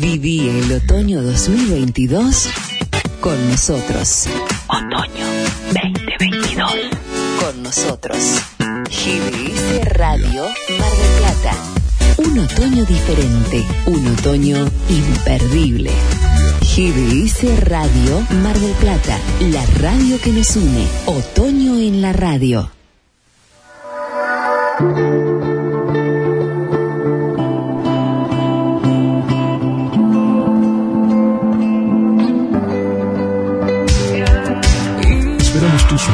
Viví el otoño 2022 con nosotros. Otoño 2022 con nosotros. GDS Radio Mar del Plata. Un otoño diferente, un otoño imperdible. GDS Radio Mar del Plata, la radio que nos une. Otoño en la radio.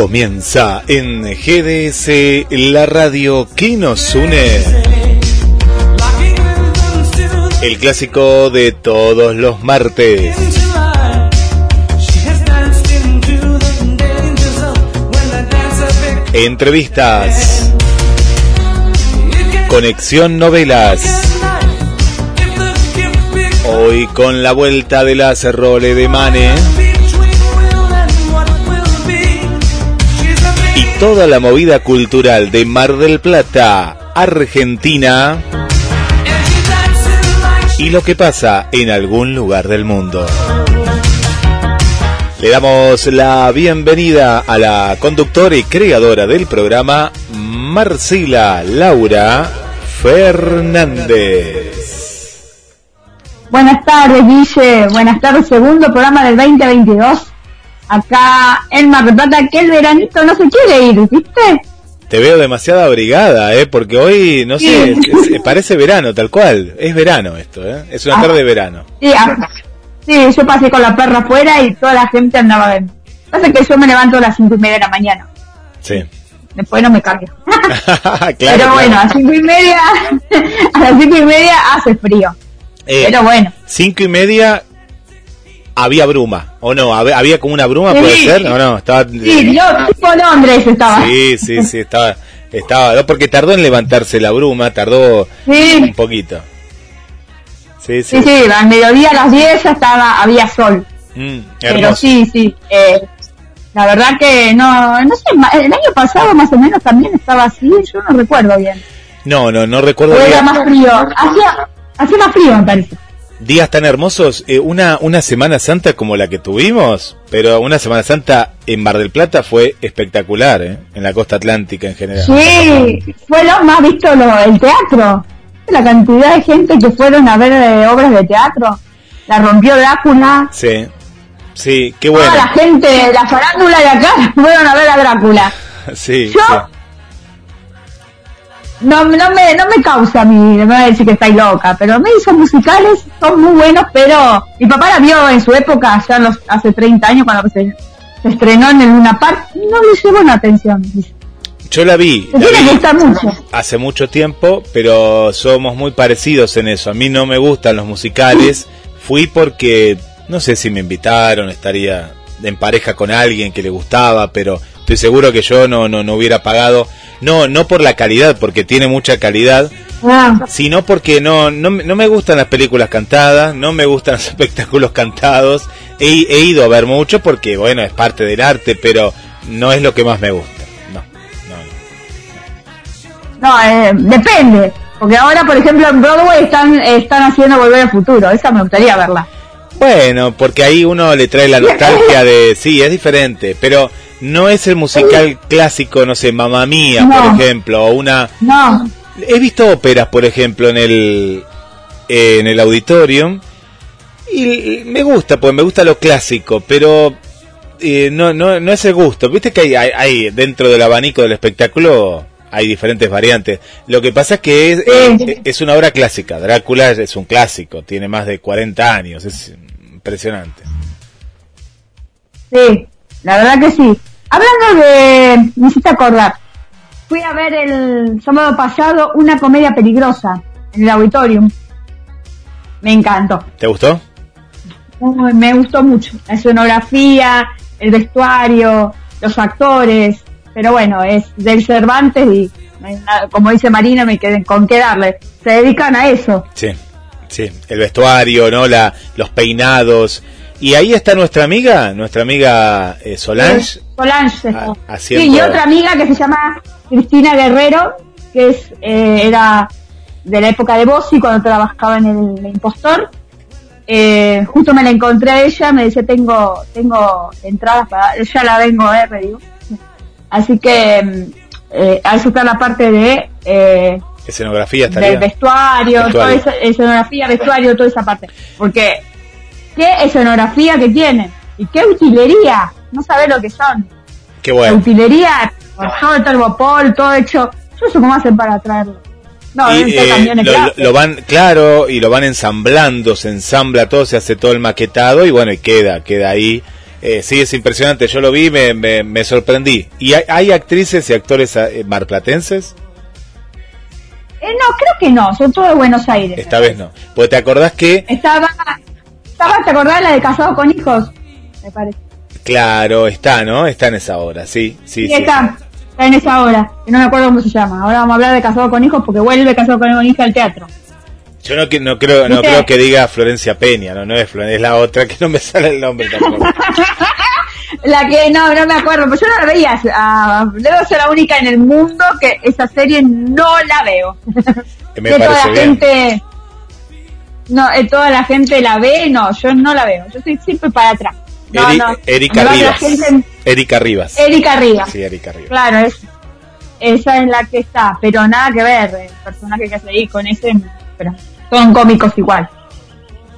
Comienza en GDS la radio que nos une. El clásico de todos los martes. Entrevistas. Conexión Novelas. Hoy con la vuelta de las Role de Mane. Toda la movida cultural de Mar del Plata, Argentina. Y lo que pasa en algún lugar del mundo. Le damos la bienvenida a la conductora y creadora del programa, Marcela Laura Fernández. Buenas tardes, Guille. Buenas tardes, segundo programa del 2022. Acá en Mar del Plata, que el veranito no se quiere ir, ¿viste? Te veo demasiado abrigada, ¿eh? Porque hoy, no sé, Sí. es- es- parece verano, tal cual. Es verano esto, ¿eh? Es una Ah. tarde de verano. Sí, ah, sí, yo pasé con la perra afuera y toda la gente andaba bien. Pasa que yo me levanto a las cinco y media de la mañana. Sí. Después no me cargo. claro, Pero claro. bueno, a las cinco y media, a las cinco y media hace frío. Eh, Pero bueno. Cinco y media había bruma, ¿o no? Hab- Había como una bruma, Sí. ¿puede ser? ¿O no? Estaba... Sí, yo tipo Londres estaba. Sí, sí, sí, estaba, estaba, no, porque tardó en levantarse la bruma, tardó Sí, un poquito. Sí, sí. sí, sí, al mediodía a las 10 ya estaba, había sol. Mm, Pero sí, sí. Eh, la verdad que no, no sé, el año pasado más o menos también estaba así, yo no recuerdo bien. No, no, no recuerdo O era días, más frío, hacía, hacía más frío me parece. Días tan hermosos. Eh, una, una Semana Santa como la que tuvimos, pero una Semana Santa en Mar del Plata fue espectacular, ¿eh? En la costa atlántica en general. Sí, fue lo más visto lo, el teatro. La cantidad de gente que fueron a ver eh, obras de teatro. La rompió Drácula. Sí, sí, qué Toda bueno. la gente, la farándula de acá, fueron a ver a Drácula. Sí, Yo- sí. No, no, me, no me causa a mí, me va a decir que estáis loca, pero me hizo musicales, son muy buenos, pero mi papá la vio en su época, ya los, hace 30 años, cuando se, se estrenó en el Luna Park, no le llevó una atención. Yo la vi, la tiene que vi mucho. hace mucho tiempo, pero somos muy parecidos en eso. A mí no me gustan los musicales. Fui porque, no sé si me invitaron, estaría en pareja con alguien que le gustaba, pero estoy seguro que yo no, no, no hubiera pagado. No, no por la calidad, porque tiene mucha calidad, Ah, sino porque no, no, me- no me gustan las películas cantadas, no me gustan los espectáculos cantados. He, he ido a ver mucho porque, bueno, es parte del arte, pero no es lo que más me gusta. No, no, no. no, eh, depende, porque ahora, por ejemplo, en Broadway están, están haciendo Volver al Futuro, esa me gustaría verla. Bueno, porque ahí uno le trae la nostalgia de, sí, es diferente, pero no es el musical clásico, no sé, Mamma Mía, por ejemplo, o una... No, He visto óperas, por ejemplo, en el, eh, en el auditorium, y me gusta, pues me gusta lo clásico, pero eh, no, no, no es el gusto. Viste que hay, hay, hay dentro del abanico del espectáculo hay diferentes variantes. Lo que pasa es que es, eh, es una obra clásica. Drácula es un clásico, tiene más de 40 años, es impresionante. Sí, la verdad que sí. Hablando de, me hiciste acordar, fui a ver el sábado pasado una comedia peligrosa en el auditorium. Me encantó. ¿Te gustó? me gustó mucho. La escenografía, el vestuario, los actores, pero bueno, es del Cervantes y como dice Marina, me queden con qué darle. Se dedican a eso. Sí, sí, el vestuario, ¿no? La, los peinados. Y ahí está nuestra amiga, nuestra amiga eh, Solange. Solange. Ah, sí, y otra amiga que se llama Cristina Guerrero, que es eh, era de la época de Bossi, cuando trabajaba en el, Impostor. Eh, justo me la encontré a ella, me dice, tengo tengo entradas para... Ya la vengo a ver, digo. Así que mm, eh, eso está la parte de... Escenografía Del vestuario, Toda esa, escenografía, vestuario, toda esa parte. Porque, ¿qué escenografía que tienen? ¿Y qué utilería? No sabés lo que son. Qué bueno. La utilería, todo el termopol, todo hecho. Yo sé cómo hacen para traerlo. No, y, eh, lo, lo, van, claro, y lo van ensamblando, se ensambla todo, se hace todo el maquetado y bueno, y queda, queda ahí eh, sí, es impresionante. Yo lo vi, me, me, sorprendí. ¿Y hay, actrices y actores eh, marplatenses? Eh, no, creo que no. Son todos de Buenos Aires. Esta vez no. Pues te acordás que... Estaba, estaba ¿te acordás de la de Casado con Hijos? Me parece. Claro, está, ¿no? Está en esa hora, sí, sí, sí. Está, está en esa hora. No me acuerdo cómo se llama. Ahora vamos a hablar de Casado con Hijos porque vuelve Casado con Hijos al teatro. Yo no, no creo no creo que diga Florencia Peña, no, no es Florencia, es la otra que no me sale el nombre tampoco. la que no, no me acuerdo, pues yo no la veía, uh, debo ser la única en el mundo que esa serie no la veo. Me parece toda la gente no, eh, toda la gente la ve, no, yo no la veo, yo estoy siempre para atrás. No, no. Erika Rivas. Erika Rivas. Erika Rivas. Sí, Erika Rivas. Claro, es, esa es la que está, pero nada que ver, el personaje que hace ahí con ese, pero son cómicos igual.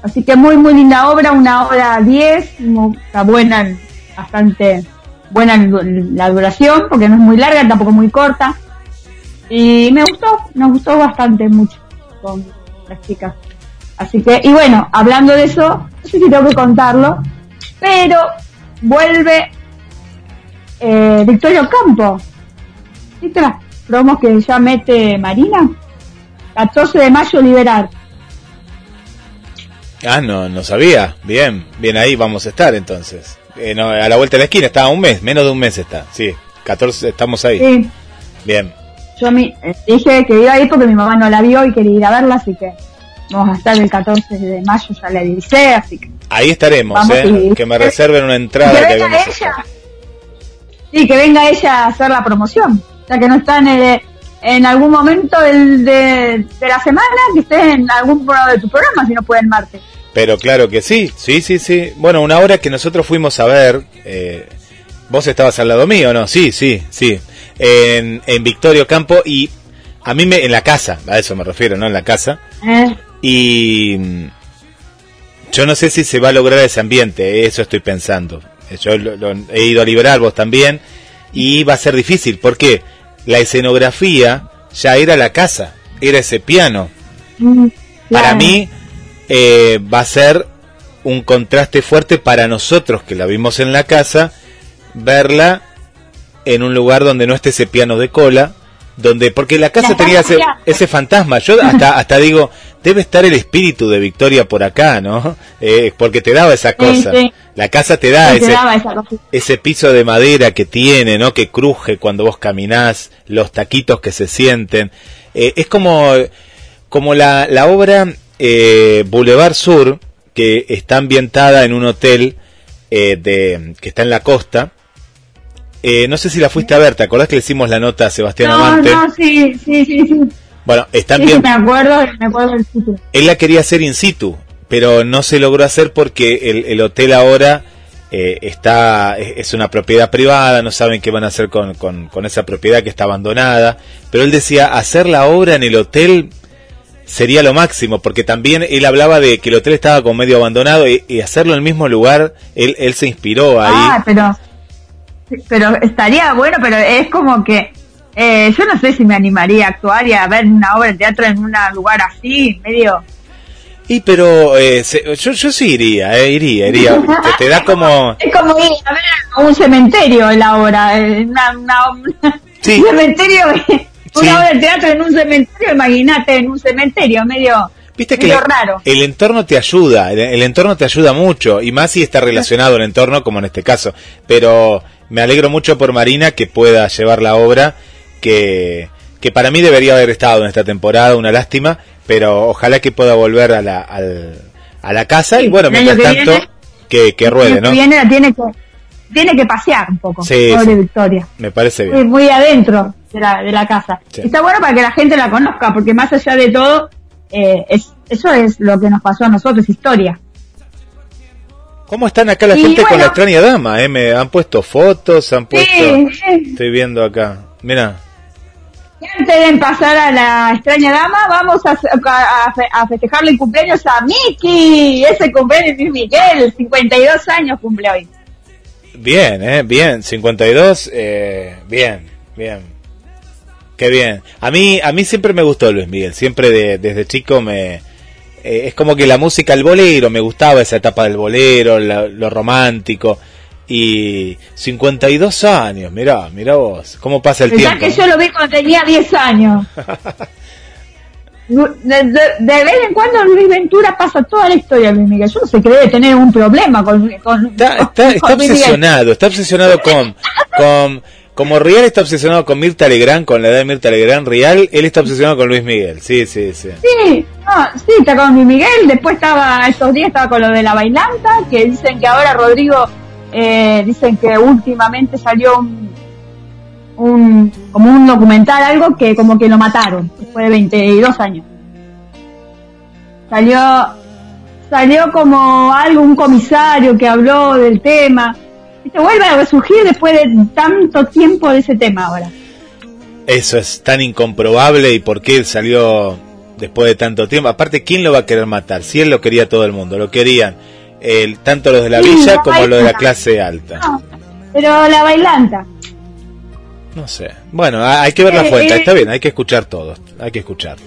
Así que muy, muy linda obra, una hora 10, está buena, bastante buena la duración, porque no es muy larga, tampoco muy corta. Y me gustó, nos gustó bastante mucho con las chicas. Así que, y bueno, hablando de eso, no sé si tengo que contarlo, pero vuelve eh, Victorio Campo. ¿Viste las promos que ya mete Marina? 14 de mayo liberar. Ah, no, no sabía. Bien, bien ahí vamos a estar entonces. Eh, a la vuelta de la esquina, está un mes, menos de un mes está. Sí, 14, estamos ahí. Sí. Bien. Yo me, eh, dije que iba a ir porque mi mamá no la vio y quería ir a verla, así que vamos a estar el 14 de mayo, ya le avisé, así que... Ahí estaremos, ¿eh? Que me reserven una entrada. Que, venga ella. Sí, que venga ella a hacer la promoción, ya que no está en el en algún momento del, de, la semana que estés en algún de tu programa, si no puede el martes. Pero claro que sí, sí, sí, sí. Bueno, una hora que nosotros fuimos a ver, eh, vos estabas al lado mío, ¿no? Sí, sí, sí. En, en Victorio Campo y a mí me, en la casa, a eso me refiero, ¿no? En la casa. Eh. Y mm, yo no sé si se va a lograr ese ambiente, eso estoy pensando. Yo lo, he ido a liberar, vos también, y va a ser difícil. ¿Por qué? la escenografía ya era la casa, era ese piano. Mm, para mí eh, va a ser un contraste fuerte para nosotros que la vimos en la casa, verla en un lugar donde no esté ese piano de cola, donde porque la casa tenía ese, ese, fantasma. Yo hasta hasta digo, debe estar el espíritu de Victoria por acá, ¿no? Eh, porque te daba esa cosa. La casa te da ese, ese piso de madera que tiene, ¿no? Que cruje cuando vos caminás, los taquitos que se sienten. Eh, es como, como la, la obra eh, Boulevard Sur, que está ambientada en un hotel eh, de, que está en la costa. Eh, no sé si la fuiste a ver, ¿te acordás que le hicimos la nota a Sebastián Amante? No, sí, sí, sí, sí. Bueno, están bien. me acuerdo, me acuerdo del. Él la quería hacer in situ, pero no se logró hacer porque el, el hotel ahora eh, está es una propiedad privada, no saben qué van a hacer con, con, con, esa propiedad que está abandonada. Pero él decía, hacer la obra en el hotel sería lo máximo, porque también él hablaba de que el hotel estaba como medio abandonado y, hacerlo en el mismo lugar, él, él se inspiró ahí. Ah, pero, pero estaría bueno, pero es como que eh, yo no sé si me animaría a actuar y a ver una obra de teatro en un lugar así, medio... Y pero eh, yo, yo sí iría, eh, iría, iría. Te, da como... Es como ir a ver a un cementerio la obra, eh, una, una, sí. un cementerio, una obra de teatro en un cementerio, imagínate, en un cementerio, medio... Viste que el, el, entorno te ayuda, el, entorno te ayuda mucho, y más si está relacionado el entorno, como en este caso. Pero me alegro mucho por Marina que pueda llevar la obra, que, que para mí debería haber estado en esta temporada, una lástima, pero ojalá que pueda volver a la, a la casa, y bueno, mientras tanto, que, que ruede, ¿no? Viene, tiene que tiene que pasear un poco, sí, Victoria. Me parece bien. Muy adentro de la, de la casa. Está bueno para que la gente la conozca, porque más allá de todo, eh, es, eso es lo que nos pasó a nosotros, historia. ¿Cómo están acá la gente con la extraña dama? Eh? Me han puesto fotos, han puesto... Estoy viendo acá. Mira. antes de pasar a la extraña dama, vamos a, a, festejarle el cumpleaños a Miki. Ese cumpleaños de Miguel, 52 años cumple hoy. Bien, eh, bien. 52, eh, bien, bien. Qué bien. A mí, a mí siempre me gustó Luis Miguel. Siempre desde chico me... Eh, es como que la música, el bolero, me gustaba esa etapa del bolero, lo romántico. Y 52 años, mirá, mirá vos, cómo pasa el tiempo. que yo lo vi cuando tenía 10 años. De, vez en cuando Luis Ventura pasa toda la historia de Luis Miguel. Yo no sé que debe tener un problema con. está, está, obsesionado, está obsesionado con, con como Rial está obsesionado con Mirta Legrand, con la edad de Mirta Legrand Rial, él está obsesionado con Luis Miguel. Sí, sí, sí. Sí, sí, está con Luis Miguel. Después estaba, estos días estaba con lo de la bailanta, que dicen que ahora Rodrigo, eh, dicen que últimamente salió un, un, como un documental, algo que como que lo mataron, después de 22 años. Salió, salió como algo, un comisario que habló del tema se vuelve a resurgir después de tanto tiempo de ese tema ahora. Eso es tan incomprobable y por qué él salió después de tanto tiempo. Aparte, ¿quién lo va a querer matar? Si él lo quería todo el mundo, lo querían el, tanto los de la villa como los de la clase alta. pero la bailanta. No sé. Bueno, hay que ver la eh, fuente. Eh, Está bien, hay que escuchar todo. Hay que escucharlo.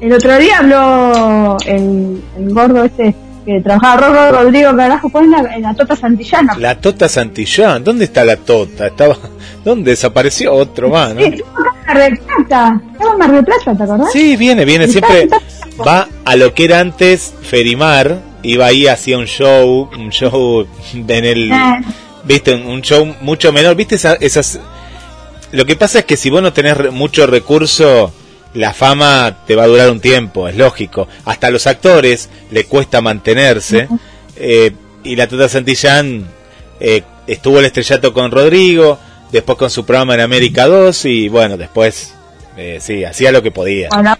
El otro día habló el, el gordo este que trabajaba Rodrigo Carajo pues en la, en la Tota Santillana. La Tota Santillana, ¿dónde está la Tota? Estaba, ¿Dónde desapareció otro más? ¿no? Sí, estaba en Plata, estaba en Mar Plata, ¿te acordás? Sí, viene, viene, siempre va a lo que era antes Ferimar, iba ahí, hacía un show, un show en el... Viste, un show mucho menor, viste esas... Lo que pasa es que si vos no tenés mucho recurso la fama te va a durar un tiempo, es lógico. Hasta a los actores le cuesta mantenerse. Eh, y la Tota Santillán eh, estuvo el estrellato con Rodrigo, después con su programa en América 2 y bueno, después eh, sí, hacía lo que podía. Bueno,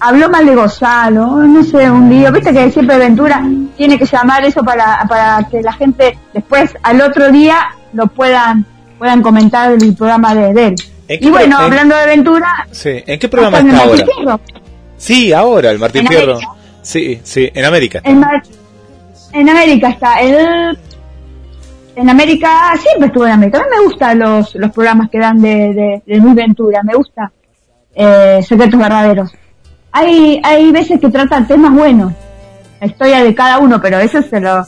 habló mal, de, Gonzalo, no sé, un lío. Viste que siempre Ventura tiene que llamar eso para, para que la gente después al otro día lo puedan, puedan comentar el programa de él. Y bueno, hablando de aventura. Sí, ¿en qué programa está ahora? Sí, ahora, el Martín Fierro. Sí, sí, en América. En, América está. El, en América, siempre estuvo en América. A mí me gustan los, los programas que dan de, de, Luis Ventura, me gusta. Eh, Secretos Verdaderos. Hay, hay veces que tratan temas buenos, la historia de cada uno, pero eso se lo,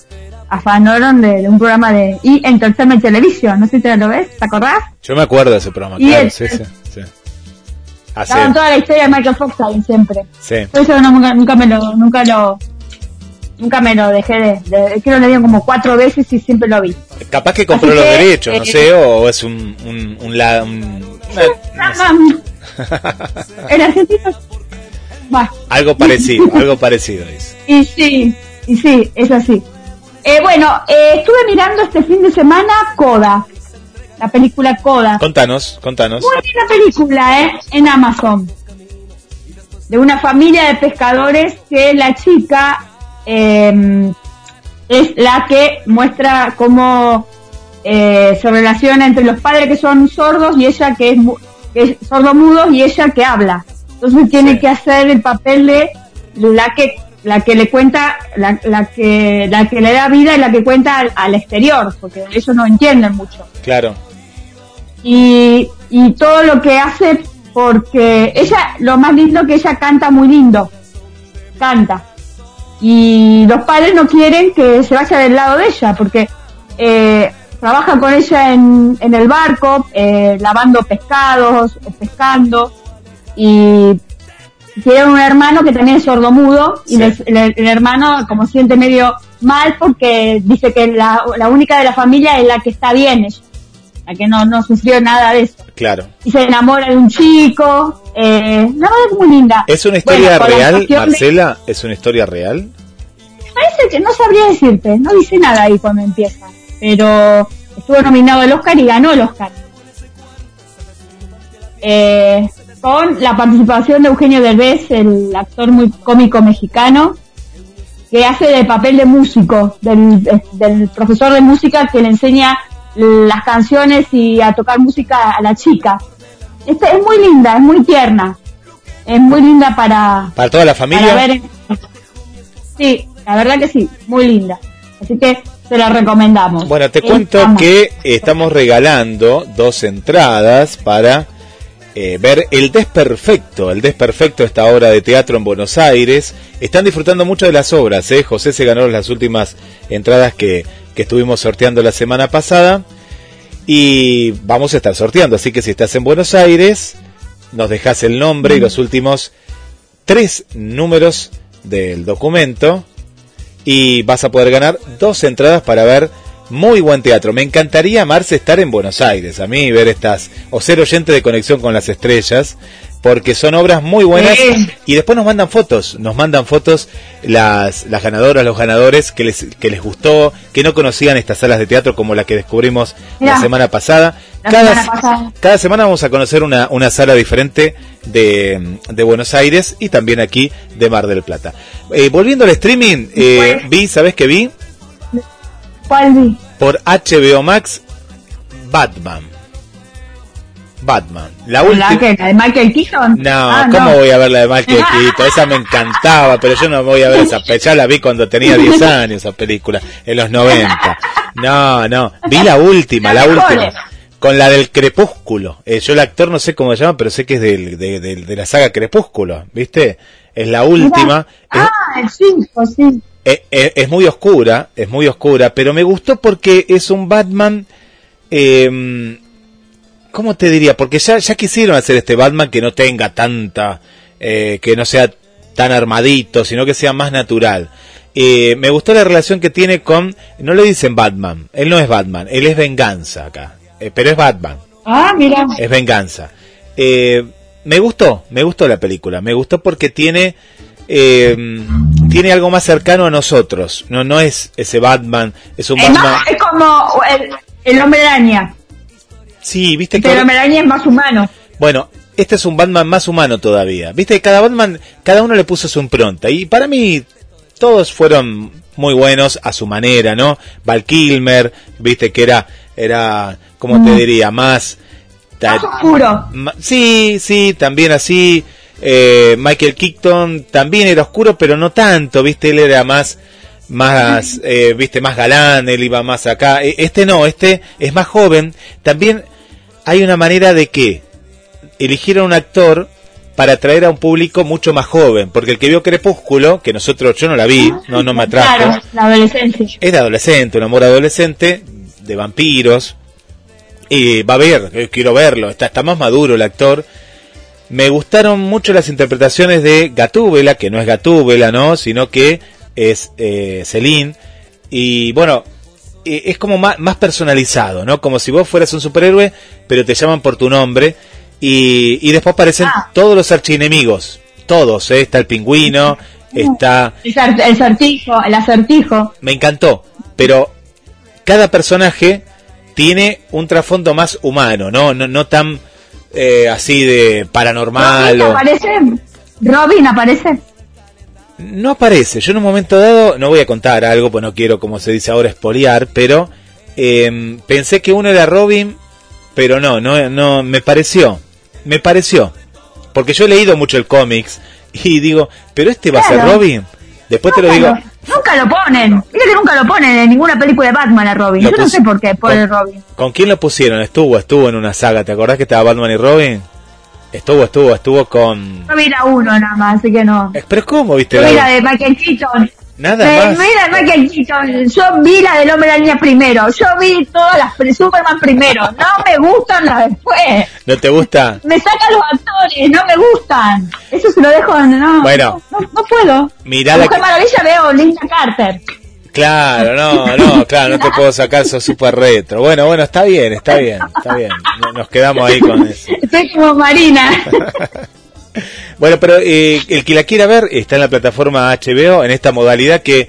afanaron de, de, un programa de y Entertainment Television, no sé si te lo ves, ¿te acordás? Yo me acuerdo de ese programa, claro, sí, sí, sí. Daban toda la historia de Michael Fox ahí siempre. Sí. Por eso no, nunca, nunca me lo, nunca lo, nunca me lo dejé de, de creo que lo vi como cuatro veces y siempre lo vi. Capaz que compró los derechos, no eh, sé, o, es un, un, un, un en Argentina algo parecido, algo parecido es. Y sí, y sí, es así. Eh, bueno, eh, estuve mirando este fin de semana Coda, la película Coda. Contanos, contanos. Muy buena película, ¿eh? En Amazon. De una familia de pescadores que la chica em, es la que muestra cómo eh, se relaciona entre los padres que son sordos y ella que es, que es sordo-mudo y ella que habla. Entonces tiene que hacer el papel de la que la que le cuenta, la, la, que, la que le da vida y la que cuenta al, exterior, porque eso no entienden mucho. Claro. Y, y todo lo que hace, porque ella, lo más lindo que ella canta muy lindo, canta. Y los padres no quieren que se vaya del lado de ella, porque eh, trabajan con ella en, en el barco, eh, lavando pescados, pescando, y tiene un hermano que también es sordomudo y el, el, hermano como siente medio mal porque dice que la, la única de la familia es la que está bien, la que no, no sufrió nada de eso. Claro. Y se enamora de un chico, eh, no, es muy linda. ¿Es una historia real, Marcela? ¿Es una historia real? Parece que no sabría decirte, no dice nada ahí cuando empieza, pero estuvo nominado al Oscar y ganó el Oscar. Eh, con la participación de Eugenio Derbez, el actor muy cómico mexicano, que hace de papel de músico, del, profesor de música que le enseña las canciones y a tocar música a la chica. Este, es muy linda, es muy tierna, es muy linda para... Para toda la familia. sí, la verdad que sí, muy linda. Así que se la recomendamos. Bueno, te cuento que estamos regalando dos entradas para eh, ver El Desperfecto, El Desperfecto, esta obra de teatro en Buenos Aires. Están disfrutando mucho de las obras, ¿eh? José se ganó las últimas entradas que, que estuvimos sorteando la semana pasada. Y vamos a estar sorteando, así que si estás en Buenos Aires, nos dejas el nombre y los últimos tres números del documento y vas a poder ganar dos entradas para ver muy buen teatro. Me encantaría, Marce, estar en Buenos Aires, a mí ver estas, o ser oyente de Conexión con las Estrellas, porque son obras muy buenas y después nos mandan fotos, nos mandan fotos las, las ganadoras, los ganadores que les, que les gustó, que no conocían estas salas de teatro como la que descubrimos la semana pasada. cada, cada semana vamos a conocer una, una sala diferente de, de, Buenos Aires y también aquí de Mar del Plata. Eh, volviendo al streaming, eh, vi, ¿sabes qué vi? ¿Cuál Por HBO Max, Batman. Batman. La última. ¿La, de Michael Keaton? No, ah, ¿cómo voy a ver la de Michael Keaton? Esa me encantaba, pero yo no voy a ver esa. Ya la vi cuando tenía 10 años, esa película, en los 90. No, no. Vi la última, la, última. Con la del Crepúsculo. Eh, yo el actor no sé cómo se llama, pero sé que es del, de, de, la saga Crepúsculo, ¿viste? Es la última. Ah, el 5, sí. Eh, eh, es, muy oscura, es muy oscura, pero me gustó porque es un Batman, eh, ¿cómo te diría? Porque ya, ya quisieron hacer este Batman que no tenga tanta, eh, que no sea tan armadito, sino que sea más natural. me gustó la relación que tiene con, no le dicen Batman, él no es Batman, él es venganza acá, pero es Batman. Ah, mira. Es venganza. me gustó, me gustó la película, me gustó porque tiene eh, tiene algo más cercano a nosotros. No, no es ese Batman, es un Batman. es como el, hombre araña. Sí, viste que. el hombre araña es más humano. Bueno, este es un Batman más humano todavía. Viste, cada Batman, cada uno le puso su impronta. Y para mí, todos fueron muy buenos a su manera, ¿no? Val Kilmer, viste que era, era, como te mm. diría, más. Más oscuro. sí, sí, también así. Eh, Michael Keaton también era oscuro, pero no tanto, viste, él era más, más, eh, viste, más galán, él iba más acá. E, este no, este es más joven. También hay una manera de que eligieron un actor para atraer a un público mucho más joven, porque el que vio Crepúsculo, que nosotros, yo no la vi, no, no me atrajo. Claro, la adolescencia. Es de adolescente, un amor adolescente, de vampiros, y va a ver, eh, quiero verlo, está, está más maduro el actor, me gustaron mucho las interpretaciones de Gatúbela, que no es Gatúbela, ¿no? Sino que es eh, Celine. Y bueno, e, es como más, más, personalizado, ¿no? Como si vos fueras un superhéroe, pero te llaman por tu nombre. Y, y después aparecen ah. todos los archienemigos. Todos, ¿eh? Está el pingüino, está... El certijo, el acertijo. Me encantó, pero cada personaje tiene un trasfondo más humano, ¿no? No, no tan eh, así de paranormal. ¿Robin aparece? ¿Robin aparece? No aparece. Yo en un momento dado, no voy a contar algo, pues no quiero, como se dice ahora, espoliar, pero em, pensé que uno era Robin, pero no, no, no, me pareció, me pareció. Porque yo he leído mucho el cómics y digo, pero este va a ser Robin. Después te lo digo. Nunca lo ponen. Mira que nunca lo ponen en ninguna película de Batman a Robin. Yo no sé por qué pone Robin. ¿Con quién lo pusieron? Estuvo, estuvo en una saga. ¿Te acordás que estaba Batman y Robin? Estuvo, estuvo, estuvo con. Yo vi la uno nada más, así que no. ¿Pero cómo viste Yo vi la de Michael Keaton. Nada más. Mira, no que yo vi la del hombre araña primero, yo vi todas las pre- Superman primero, no me gustan las después. ¿No te gusta? Me sacan los actores, no me gustan. Eso se lo dejo, no. Bueno. no, no puedo. Mirá La Mujer que- Maravilla veo Linda Carter. Claro, no, no, claro, no te puedo sacar, sos súper retro. Bueno, bueno, está bien, está bien, está bien. No- Nos quedamos ahí con eso. Estoy como Marina. Bueno, pero eh, el que la quiera ver está en la plataforma HBO en esta modalidad que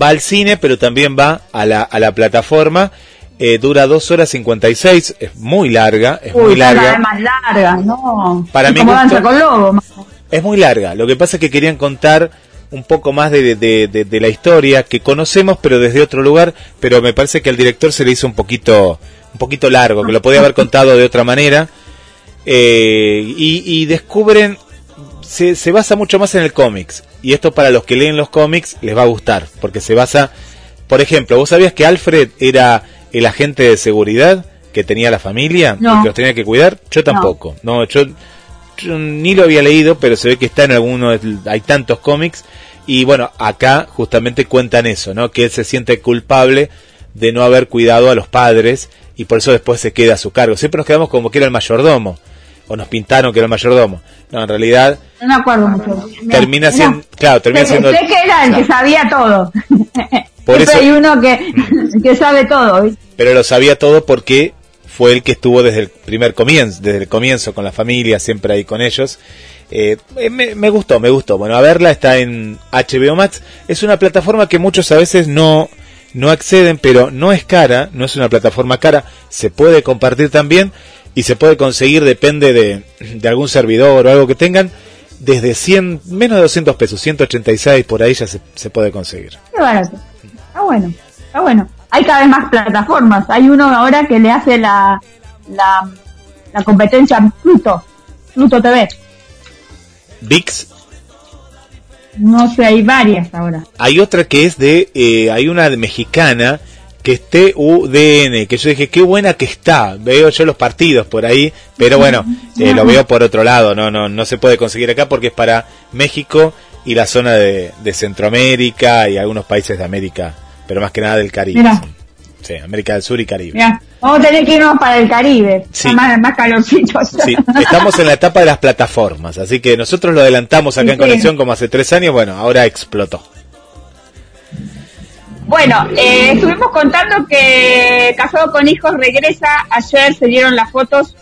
va al cine, pero también va a la, a la plataforma. Eh, dura 2 horas 56, es muy larga, es muy Uy, vez larga. más larga, no. Para Es mi como gusto- danza con lobo. más. Es muy larga. Lo que pasa es que querían contar un poco más de, de- de- de la historia que conocemos, pero desde otro lugar. Pero me parece que al director se le hizo un poquito, un poquito largo, que lo podía haber contado de otra manera. Eh, y, y descubren, se, se basa mucho más en el cómics. Y esto para los que leen los cómics les va a gustar, porque se basa, por ejemplo, ¿vos sabías que Alfred era el agente de seguridad que tenía la familia No. y que los tenía que cuidar? Yo tampoco. No, yo yo ni lo había leído, pero se ve que está en alguno, hay tantos cómics, y bueno, acá justamente cuentan eso, ¿no? Que él se siente culpable de no haber cuidado a los padres, y por eso después se queda a su cargo. Siempre nos quedamos como que era el mayordomo, o nos pintaron que era el mayordomo. No, en realidad No me acuerdo mucho. termina siendo, claro, termina sé, siendo... sé que era el que sabía todo. Por Siempre eso- hay uno que, que sabe todo. ¿viste? pero lo sabía todo porque fue el que estuvo desde el primer comienzo, desde el comienzo con la familia, siempre ahí con ellos. Eh, me, me gustó, me gustó. Bueno, a verla está en HBO Max. Es una plataforma que muchos a veces no, no acceden, pero no es cara, no es una plataforma cara. Se puede compartir también y se puede conseguir, depende de, de algún servidor o algo que tengan, desde 100, menos de 200 pesos, 186 por ahí ya se, se puede conseguir. Qué barato. Está bueno, está bueno. Hay cada vez más plataformas. Hay uno ahora que le hace la, la, la competencia a Pluto, Pluto TV. VIX No sé, hay varias ahora. Hay otra que es de, eh, hay una de mexicana que es TUDN, que yo dije, qué buena que está. Veo yo los partidos por ahí, pero bueno, eh, lo veo por otro lado, no, no, no se puede conseguir acá porque es para México y la zona de, de Centroamérica y algunos países de América, pero más que nada del Caribe. Mirá. Sí, América del Sur y Caribe. Mirá, vamos a tener que irnos para el Caribe. Sí. Más. Sí, estamos en la etapa de las plataformas, así que nosotros lo adelantamos acá en. Conexión como hace tres años, bueno, ahora explotó. Bueno, eh, estuvimos contando que Casado con Hijos regresa. Ayer se dieron las fotos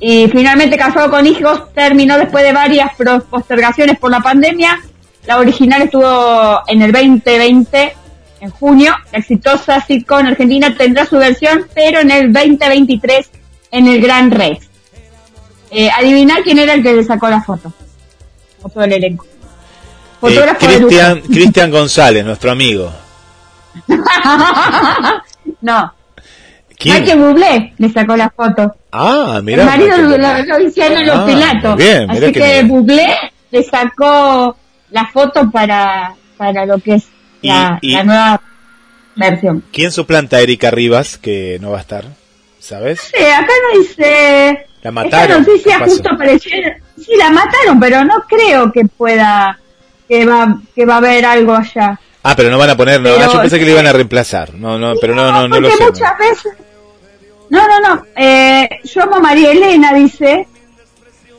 y finalmente Casado con Hijos terminó después de varias postergaciones por la pandemia. La original estuvo en el 2020, en junio. La exitosa sitcom argentina tendrá su versión, pero en el 2023 en el Gran Rex. Eh, adivinar quién era el que le sacó la foto. Foto del elenco. Eh. Cristian González, nuestro amigo. no, ¿Quién? Michael Bublé le sacó la foto. Ah, mira. el marido lo hicieron en los Ah, pilatos. bien, Así que bien. Bublé le sacó la foto para, para lo que es Y- la, y- la nueva versión. ¿Quién suplanta a Erika Rivas, que no va a estar? ¿Sabes? Sí, acá no dice... La mataron, Esta noticia justo apareció... Sí, la mataron, pero no creo que pueda... Que va, que va a haber algo allá. Ah, pero no van a poner, no, Pero- yo pensé que le iban a reemplazar. No, no, pero no, no, no lo porque sé. muchas veces... No, no, no. Eh, yo amo a María Elena, dice,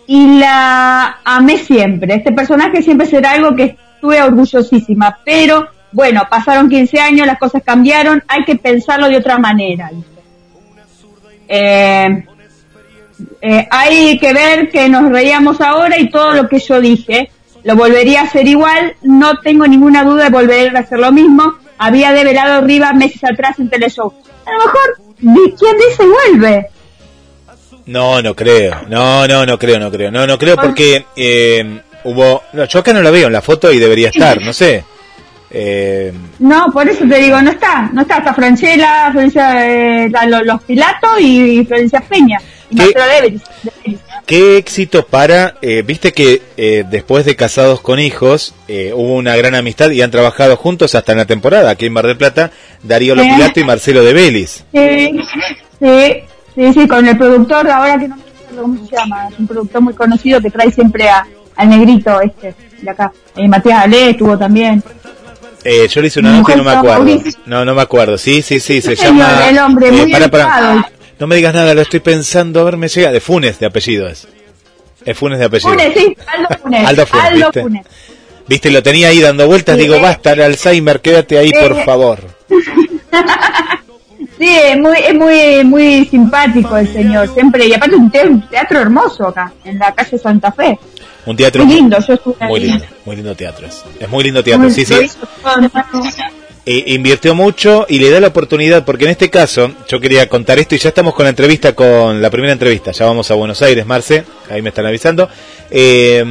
y la amé siempre. Este personaje siempre será algo que estuve orgullosísima, pero bueno, pasaron 15 años, las cosas cambiaron, hay que pensarlo de otra manera. dice. Eh, eh, hay que ver que nos reíamos ahora y todo lo que yo dije. Lo volvería a hacer igual, no tengo ninguna duda de volver a hacer lo mismo. Había develado Rivas meses atrás en Teleshow. A lo mejor, ¿quién dice vuelve? No, no creo. No, no, no creo, no creo. No, no creo porque eh, hubo... No, yo acá no lo veo en la foto y debería estar, no sé. Eh, No, por eso te digo, no está. No está hasta Franchella, Florencia, eh, la- lo- los Pilatos y Florencia Peña. Y. Marcelo Deveris. Qué éxito para, eh, viste que eh, después de Casados con Hijos eh, hubo una gran amistad y han trabajado juntos hasta en la temporada, aquí en Mar del Plata, Darío. Lopilato y Marcelo de Vélez. Sí, sí, sí, sí, con el productor, ahora que no me acuerdo cómo se llama, es un productor muy conocido que trae siempre a, al negrito este de acá. Eh, Matías Ale estuvo también. Eh, yo le hice una nota y no me acuerdo. No, no me acuerdo. Sí, sí, sí, se llama... El hombre, eh, muy para, No me digas nada, lo estoy pensando. A ver, me llega. De Funes, de apellido es. Es Funes de apellido. Funes, sí, Aldo Funes. Aldo Funes, Aldo ¿viste? Funes. Viste, lo tenía ahí dando vueltas. digo, eh. basta el Alzheimer, quédate ahí, por eh. favor. Sí, es muy, es muy, muy simpático el señor, siempre, y aparte un teatro hermoso acá, en la calle Santa Fe. Un teatro muy lindo, yo muy lindo, muy lindo teatro es. Es muy lindo teatro, sí, sí. E invirtió mucho y le da la oportunidad, porque en este caso, yo quería contar esto y ya estamos con la entrevista, con la primera entrevista, ya vamos a Buenos Aires, Marce, ahí me están avisando. Eh,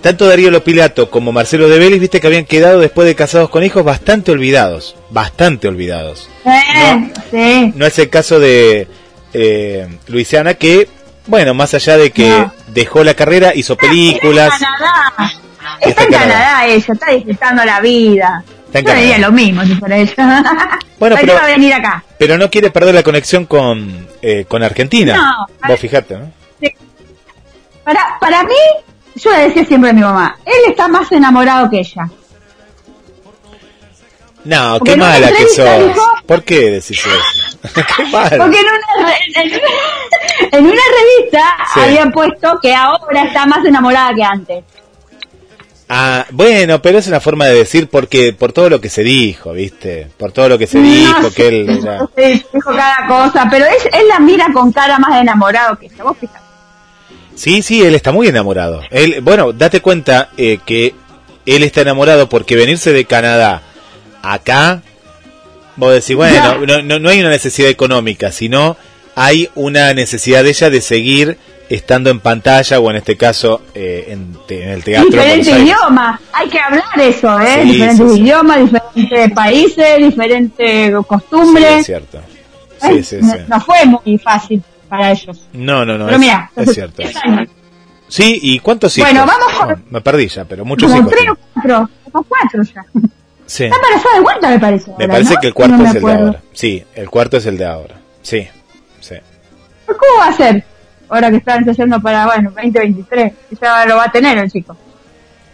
tanto Darío Lopilato como Marcelo de Vélez, viste que habían quedado después de casados con hijos bastante olvidados, bastante olvidados. no, no es el caso de eh, Luisiana que, bueno, más allá de que dejó la carrera, hizo películas. Está en Canadá, está en Canadá ella, está disfrutando la vida. Yo diría lo mismo si fuera ella. Bueno, pero, va a venir acá? pero no quiere perder la conexión con, eh, con Argentina. No, Vos fijate, ¿no? Para, para mí, yo le decía siempre a mi mamá, él está más enamorado que ella. No, qué mala que sos. ¿Por qué decís eso? qué mala. Porque en una, en, una revista había puesto que ahora está más enamorada que antes. Ah, bueno, pero es una forma de decir porque por todo lo que se dijo, ¿viste? Por todo lo que se dijo, que él era... dijo cada cosa, pero él, él, la mira con cara más enamorado que ella. Vos. Sí, sí, él está muy enamorado. Él, bueno, date cuenta eh, que él está enamorado porque venirse de Canadá acá, vos decís, bueno, no, no, hay una necesidad económica, sino hay una necesidad de ella de seguir estando en pantalla o en este caso eh, en, el teatro. Diferentes idiomas, hay que hablar eso, ¿eh? diferentes idiomas, diferentes países, diferentes costumbres. Sí, es cierto. No fue muy fácil para ellos. No, no, no. Pero es, mira, es cierto. Sí, ¿y cuántos hijos? Bueno, vamos con... me perdí ya, pero muchos como hijos. tres o cuatro, como cuatro ya. Sí. Está embarazada de vuelta, me parece. Me parece que el cuarto es el de ahora. Sí, el cuarto es el de ahora. Sí, sí. ¿Cómo va a ser? Ahora que está ensayando para, bueno, 2023. Ya lo va a tener el chico.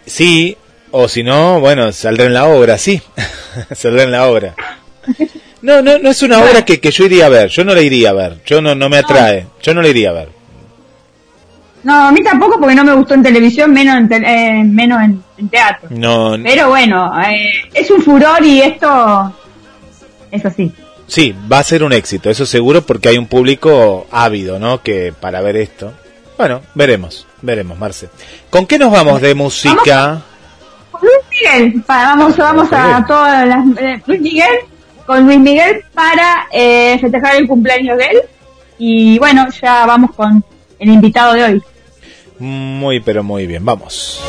Sí, o si no, bueno, saldrá en la obra, sí. saldrá en la obra. No, no, no es una obra que, que yo iría a ver. Yo no la iría a ver. Yo no, no me atrae. Yo no la iría a ver. No, a mí tampoco porque no me gustó en televisión, menos en, eh, menos en, teatro. No. Pero bueno, eh, es un furor y esto es así. Sí, va a ser un éxito, eso seguro, porque hay un público ávido, ¿no? Que para ver esto. Bueno, veremos, veremos, Marce. ¿Con qué nos vamos de música? Con Luis Miguel. vamos, vamos a todas las. Eh, Luis Miguel con Luis Miguel para eh, festejar el cumpleaños de él. Y bueno, ya vamos con el invitado de hoy. Muy, pero muy bien, vamos.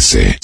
13.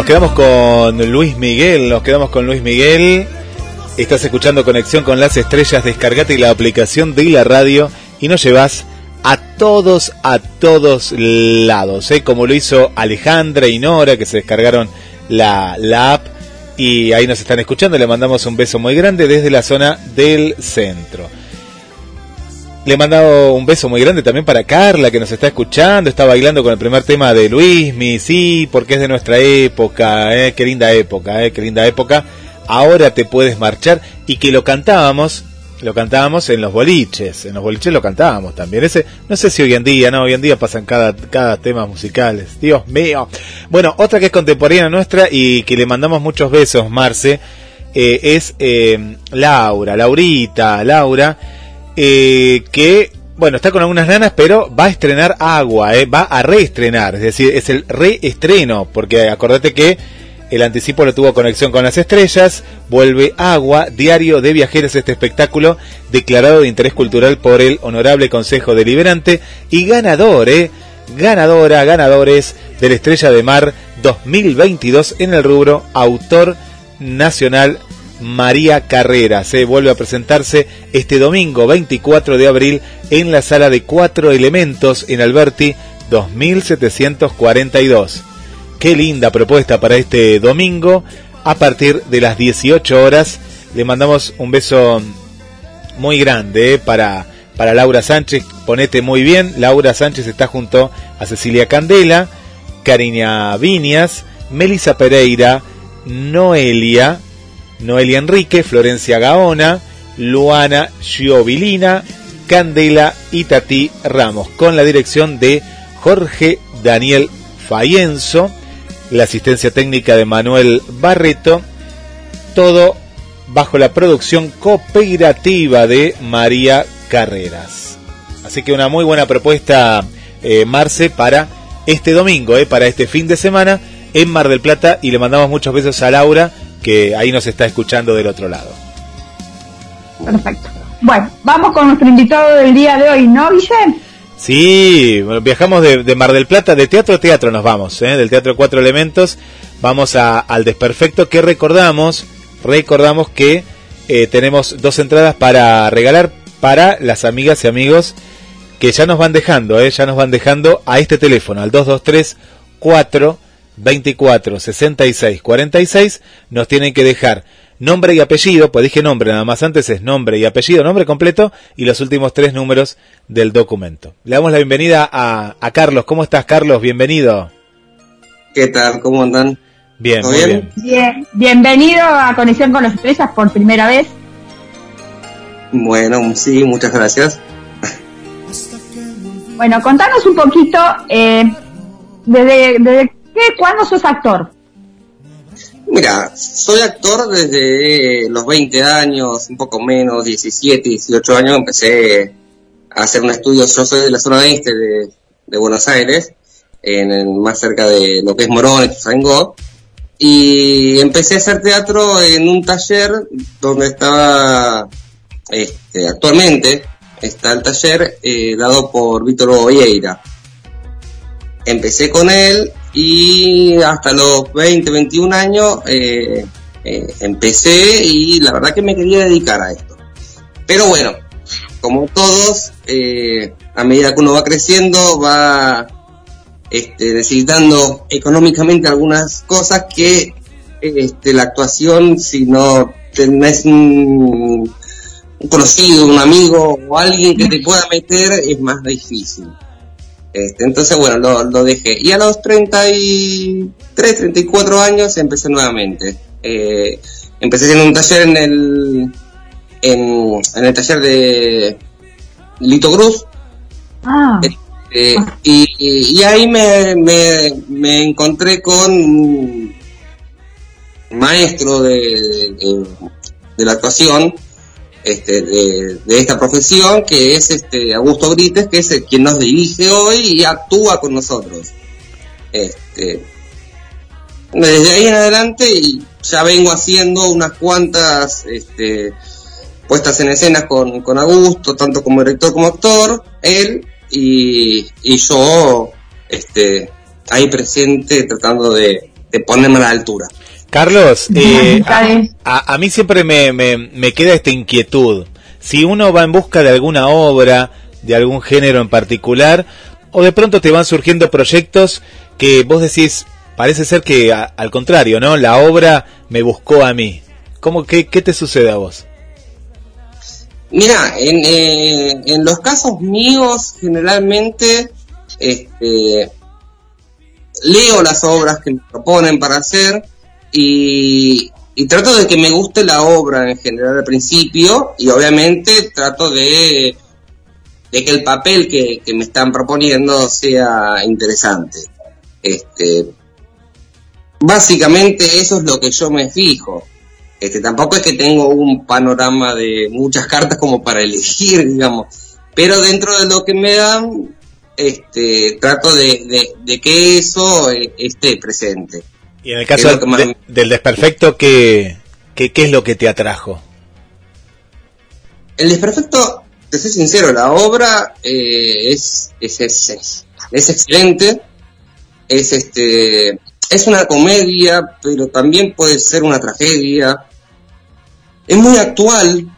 Nos quedamos con Luis Miguel, nos quedamos con Luis Miguel. Estás escuchando Conexión con las Estrellas, descargate la aplicación de la radio y nos llevas a todos, a todos lados, ¿eh? como lo hizo Alejandra y Nora, que se descargaron la, la app y ahí nos están escuchando. Le mandamos un beso muy grande desde la zona del centro. Le he mandado un beso muy grande también para Carla, que nos está escuchando. Está bailando con el primer tema de Luis, mi sí, porque es de nuestra época. Eh, qué linda época, eh, qué linda época. Ahora te puedes marchar. Y que lo cantábamos, lo cantábamos en los boliches. En los boliches lo cantábamos también. Ese, no sé si hoy en día, no, hoy en día pasan cada, cada tema musicales. Dios mío. Bueno, otra que es contemporánea nuestra y que le mandamos muchos besos, Marce, eh, es eh, Laura, Laurita, Laura eh, que, bueno, está con algunas nanas, pero va a estrenar agua, eh, va a reestrenar, es decir, es el reestreno, porque acordate que el anticipo lo tuvo conexión con las estrellas, vuelve agua, diario de viajeros, este espectáculo declarado de interés cultural por el Honorable Consejo Deliberante y ganador, eh, ganadora, ganadores de la Estrella de Mar 2022 en el rubro Autor Nacional María Carrera. Se vuelve a presentarse este domingo 24 de abril en la sala de cuatro elementos en Alberti 2742. Qué linda propuesta para este domingo a partir de las 18 horas. Le mandamos un beso muy grande eh, para, para Laura Sánchez. Ponete muy bien. Laura Sánchez está junto a Cecilia Candela, Cariña Viñas, Melisa Pereira, Noelia, Noelia Enrique, Florencia Gaona, Luana Giovilina, Candela y Tati Ramos, con la dirección de Jorge Daniel Fayenzo, la asistencia técnica de Manuel Barreto, todo bajo la producción cooperativa de María Carreras. Así que una muy buena propuesta, eh, Marce, para este domingo, eh, para este fin de semana en Mar del Plata y le mandamos muchos besos a Laura que ahí nos está escuchando del otro lado. Perfecto. Bueno, vamos con nuestro invitado del día de hoy, ¿no, Guillem? Sí, viajamos de, Mar del Plata, de teatro a teatro nos vamos, ¿eh? del teatro Cuatro Elementos, vamos a, al Desperfecto que recordamos, recordamos que eh, tenemos dos entradas para regalar para las amigas y amigos que ya nos van dejando, ¿eh? ya nos van dejando a este teléfono, al 223 4 24 66 46 nos tienen que dejar nombre y apellido, pues dije nombre, nada más antes es nombre y apellido, nombre completo y los últimos tres números del documento. Le damos la bienvenida a, a Carlos. ¿Cómo estás, Carlos? Bienvenido. ¿Qué tal? ¿Cómo andan? Bien, muy bien? bien. Bienvenido a Conexión con las Estrellas por primera vez. Bueno, sí, muchas gracias. Bueno, contanos un poquito eh, desde, desde ¿Cuándo sos actor? Mira, soy actor desde los 20 años, un poco menos, 17, 18 años, empecé a hacer un estudio, yo soy de la zona este de, de Buenos Aires, en más cerca de lo que es Morón y Tuzangó, y empecé a hacer teatro en un taller donde estaba, este, actualmente está el taller eh, dado por Víctor Vieira. Empecé con él y hasta los 20, 21 años eh, eh, empecé y la verdad que me quería dedicar a esto. Pero bueno, como todos, eh, a medida que uno va creciendo, va este, necesitando económicamente algunas cosas que este, la actuación, si no tenés un, conocido, un amigo o alguien que te pueda meter, es más difícil. Este, entonces, bueno, lo, dejé. Y a los 33, 34 años empecé nuevamente. Eh, empecé en un taller en el, en, el taller de Lito Cruz. Ah. Este, y, ahí me, me, encontré con un maestro de, de la actuación este, de, esta profesión, que es este Augusto Brites, que es el, quien nos dirige hoy y actúa con nosotros. Este, desde ahí en adelante ya vengo haciendo unas cuantas este, puestas en escena con, con Augusto, tanto como director como actor, él y, y yo este, ahí presente tratando de, de ponerme a la altura. Carlos, eh, a, mí siempre me, me, queda esta inquietud. Si uno va en busca de alguna obra, de algún género en particular, o de pronto te van surgiendo proyectos que vos decís, parece ser que al contrario, ¿no? La obra me buscó a mí. ¿Cómo, qué, qué te sucede a vos? Mira, en, eh, en los casos míos, generalmente, este, leo las obras que me proponen para hacer, y, trato de que me guste la obra en general al principio y obviamente trato de, que el papel que, me están proponiendo sea interesante. Este, básicamente eso es lo que yo me fijo. Este, tampoco es que tengo un panorama de muchas cartas como para elegir, digamos, pero dentro de lo que me dan, este, trato de, de que eso eh, esté presente. Y en el caso del desperfecto, ¿qué, ¿qué, es lo que te atrajo? El desperfecto, te soy sincero, la obra eh, es, es, es, es, excelente, es este es una comedia, pero también puede ser una tragedia. Es muy actual,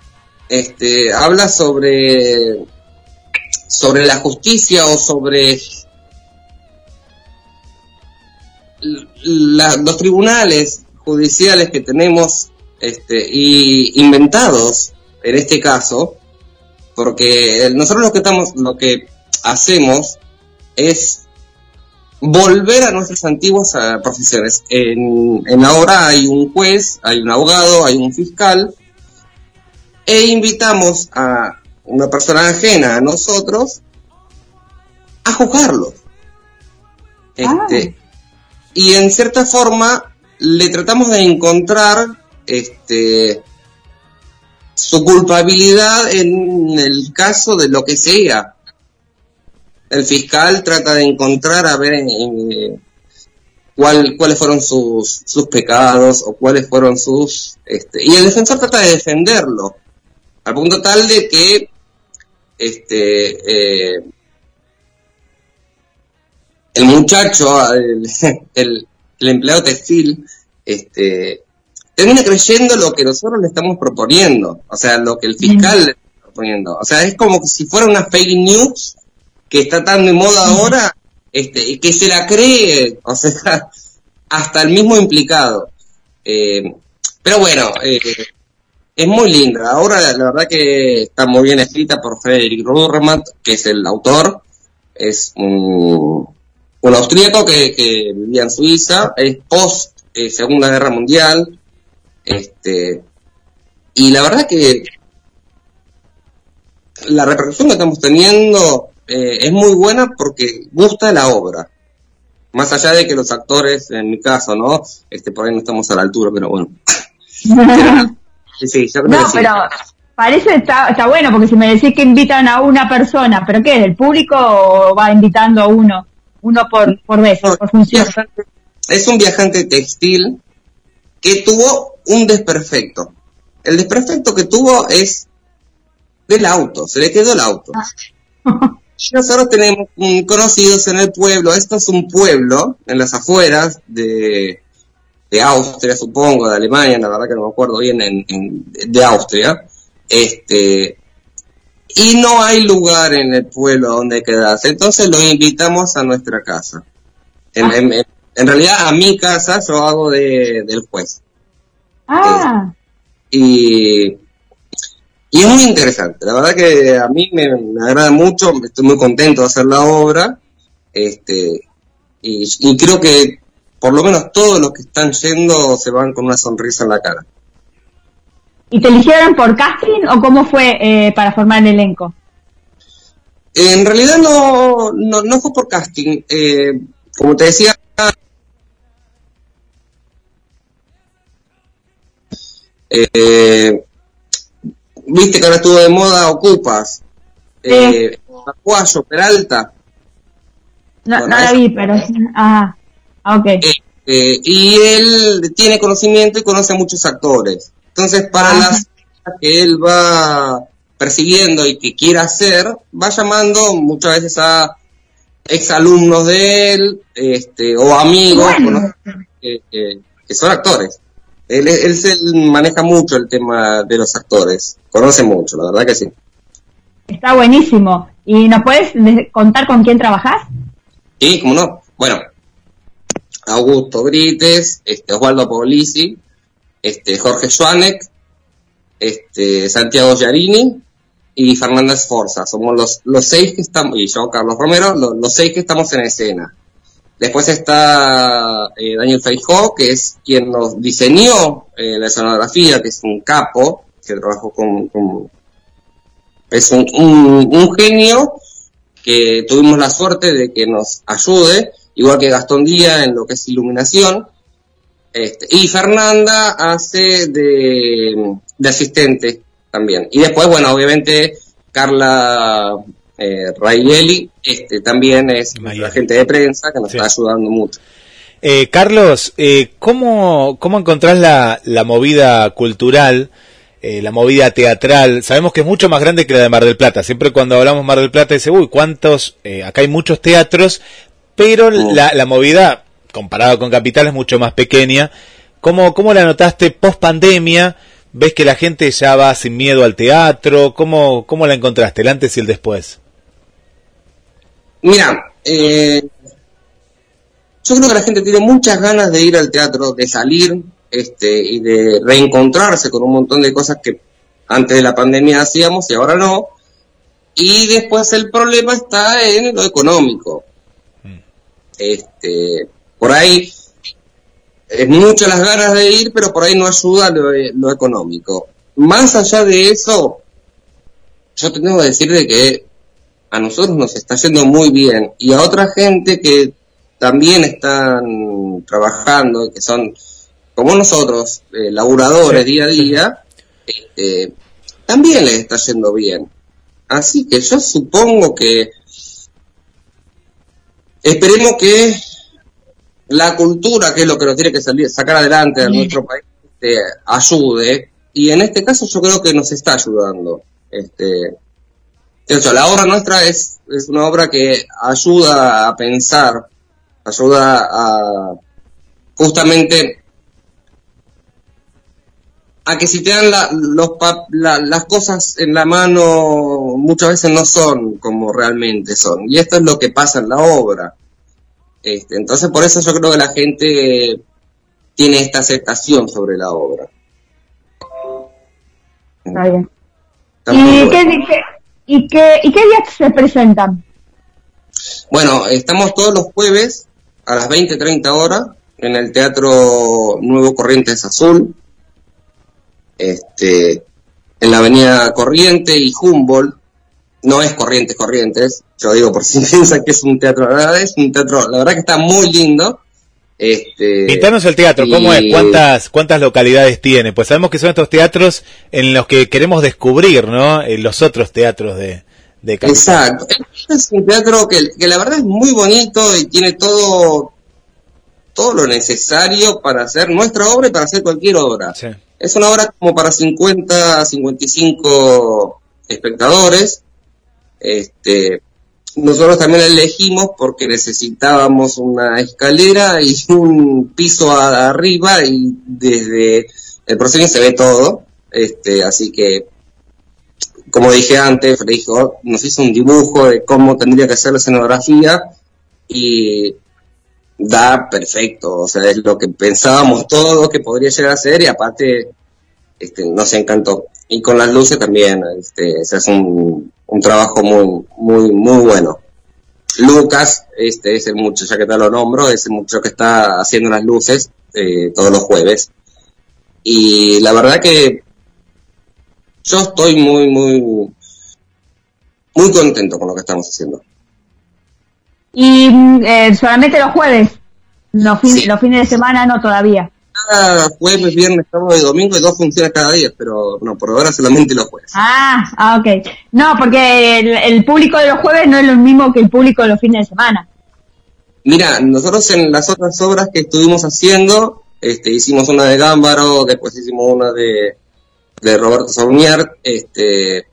este, habla sobre sobre la justicia o sobre los tribunales judiciales que tenemos este, y inventados en este caso, porque nosotros lo que estamos, lo que hacemos es volver a nuestras antiguas eh, profesiones. En, en ahora hay un juez, hay un abogado, hay un fiscal, e invitamos a una persona ajena a nosotros a juzgarlo. Este, y en cierta forma le tratamos de encontrar este su culpabilidad en el caso de lo que sea. El fiscal trata de encontrar a ver eh, cuál, cuáles fueron sus, sus pecados o cuáles fueron sus... Este, y el defensor trata de defenderlo, al punto tal de que este, eh, el muchacho, el, el, empleado textil, este, termina creyendo lo que nosotros le estamos proponiendo, o sea, lo que el fiscal le está proponiendo. O sea, es como si fuera una fake news que está tan de moda ahora, este, y que se la cree, o sea, hasta el mismo implicado. Eh, pero bueno, eh, es muy linda. Ahora la verdad que está muy bien escrita por Frederick Rurmat, que es el autor. Es un, un austríaco que, vivía en Suiza, es post eh, Segunda Guerra Mundial, este, y la verdad que la repercusión que estamos teniendo eh, es muy buena porque gusta la obra. Más allá de que los actores, en mi caso, ¿no? Este, por ahí no estamos a la altura, pero bueno. sí, no, pero parece está, está bueno porque si me decís que invitan a una persona, ¿pero qué? ¿El público o va invitando a uno? Uno por, por vez, por función. Es un viajante textil que tuvo un desperfecto. El desperfecto que tuvo es del auto, se le quedó el auto. Ah. Nosotros tenemos conocidos en el pueblo, esto es un pueblo en las afueras de, de Austria, supongo, de Alemania, la verdad que no me acuerdo bien, en, de Austria. Este, y no hay lugar en el pueblo donde quedarse. Entonces lo invitamos a nuestra casa. En, ah. realidad a mi casa yo hago de, del juez. Ah. y, y es muy interesante. La verdad que a mí me, agrada mucho, estoy muy contento de hacer la obra. Este, y, y creo que por lo menos todos los que están yendo se van con una sonrisa en la cara. ¿Y te eligieron por casting o cómo fue eh, para formar el elenco? En realidad no, no, fue por casting. Eh, como te decía, eh, viste que ahora estuvo de moda Ocupas. Eh, Peralta. No, no la vi, pero... Ah. Ah, okay. Este, y él tiene conocimiento y conoce a muchos actores. Entonces, para las que él va persiguiendo y que quiera hacer, va llamando muchas veces a exalumnos de él este, o amigos que, son actores. Él, él se maneja mucho el tema de los actores, conoce mucho, la verdad que sí. Está buenísimo. ¿Y nos puedes contar con quién trabajas? Sí, cómo no. Bueno, Augusto Brites, este, Osvaldo Polisi, este, Jorge Schwanek, este, Santiago Giarini y Fernanda Esforza. Somos los, los seis que estamos, y yo, Carlos Romero, los, seis que estamos en escena. Después está eh, Daniel Feijó, que es quien nos diseñó eh, la escenografía, que es un capo, que trabajó con, es un, un genio que tuvimos la suerte de que nos ayude igual que Gastón Díaz en lo que es iluminación. Este, y Fernanda hace de, asistente también. Y después, bueno, obviamente Carla eh, este, también es la agente de prensa que nos está ayudando mucho. Eh, Carlos, eh, ¿cómo, ¿cómo encontrás la, la movida cultural, eh, la movida teatral? Sabemos que es mucho más grande que la de Mar del Plata. Siempre cuando hablamos Mar del Plata dice, uy, ¿cuántos? Eh, acá hay muchos teatros, pero la, la, movida, comparado con Capital, es mucho más pequeña. ¿Cómo, cómo la notaste post pandemia? ¿Ves que la gente ya va sin miedo al teatro? ¿Cómo, cómo la encontraste, el antes y el después? Mira, eh, yo creo que la gente tiene muchas ganas de ir al teatro, de salir este, y de reencontrarse con un montón de cosas que antes de la pandemia hacíamos y ahora no. Y después el problema está en lo económico. Este, por ahí es mucho las ganas de ir, pero por ahí no ayuda lo, económico. Más allá de eso, yo tengo que decir de que a nosotros nos está yendo muy bien y a otra gente que también están trabajando, que son como nosotros, eh, laburadores día a día, este, también les está yendo bien. Así que yo supongo que Esperemos que la cultura, que es lo que nos tiene que salir, sacar adelante de nuestro país, este, ayude. Y en este caso yo creo que nos está ayudando. Este, eso, la obra nuestra es, es una obra que ayuda a pensar, ayuda a justamente a que si te dan la, los las cosas en la mano muchas veces no son como realmente son. Y esto es lo que pasa en la obra. Este, entonces por eso yo creo que la gente tiene esta aceptación sobre la obra. Está bien. ¿Y, qué, y, qué, ¿Y qué días se presentan? Bueno, estamos todos los jueves a las 20, 30 horas en el Teatro Nuevo Corrientes Azul, este, en la avenida Corriente y Humboldt, no es Corrientes Corrientes, yo digo por si piensan que es un teatro, la verdad es un teatro, la verdad que está muy lindo. Este, Pintanos el teatro, ¿cómo es? ¿Cuántas, ¿Cuántas localidades tiene? Pues sabemos que son estos teatros en los que queremos descubrir, ¿no? En los otros teatros de, de Exacto. Es un teatro que, que, la verdad es muy bonito y tiene todo, todo lo necesario para hacer nuestra obra y para hacer cualquier obra. Sí. Es una obra como para 50, 55 espectadores. Este, nosotros también elegimos porque necesitábamos una escalera y un piso arriba y desde el proceso se ve todo, este, así que como dije antes, Freddy nos hizo un dibujo de cómo tendría que ser la escenografía y da perfecto, o sea, es lo que pensábamos todo que podría llegar a ser y aparte este, nos encantó. Y con las luces también, este, se hace un, un trabajo muy, muy, muy bueno. Lucas, este es el muchacho, ya que te lo nombro, es el muchacho que está haciendo las luces eh, todos los jueves. Y la verdad que yo estoy muy, muy, muy contento con lo que estamos haciendo. Y eh, solamente los jueves, los, los fines de semana no todavía. Cada jueves, viernes, sábado y domingo hay dos funciones cada día, pero no, por ahora solamente los jueves. Ah, ah ok. No, porque el, público de los jueves no es lo mismo que el público de los fines de semana. Mira, nosotros en las otras obras que estuvimos haciendo, este, hicimos una de Gámbaro, después hicimos una de, de Roberto Saunier, este,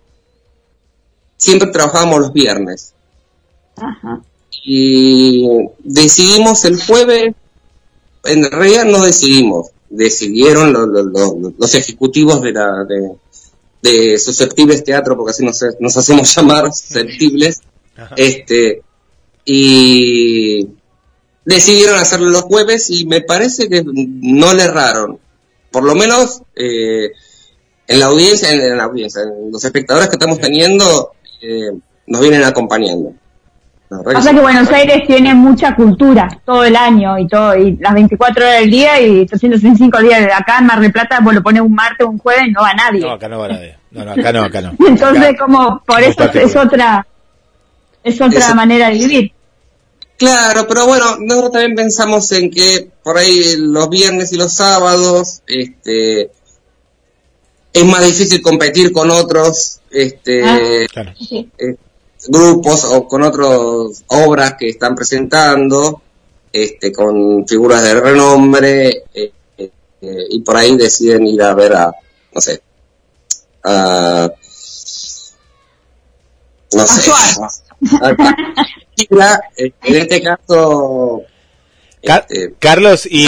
siempre trabajábamos los viernes. Y decidimos el jueves, en realidad no decidimos, decidieron los, ejecutivos de la de, de susceptibles teatro, porque así nos, nos hacemos llamar susceptibles, este, y decidieron hacerlo los jueves y me parece que no le erraron. Por lo menos eh, en la audiencia, en, la audiencia, en los espectadores que estamos teniendo, eh, nos vienen acompañando. O sea que Buenos Aires tiene mucha cultura todo el año y todo y las 24 horas del día y 365 días. Acá en Mar del Plata vos lo pones un martes o un jueves no va nadie. No, acá no va nadie. No, no, acá no, acá no. Entonces como por eso es otra es otra manera de vivir. Claro, pero bueno, nosotros también pensamos en que por ahí los viernes y los sábados, este, es más difícil competir con otros este, ah, eh, grupos o con otras obras que están presentando, este, con figuras de renombre, eh, eh, y por ahí deciden ir a ver a, no sé, a, no sé, en este caso, este, Carlos, y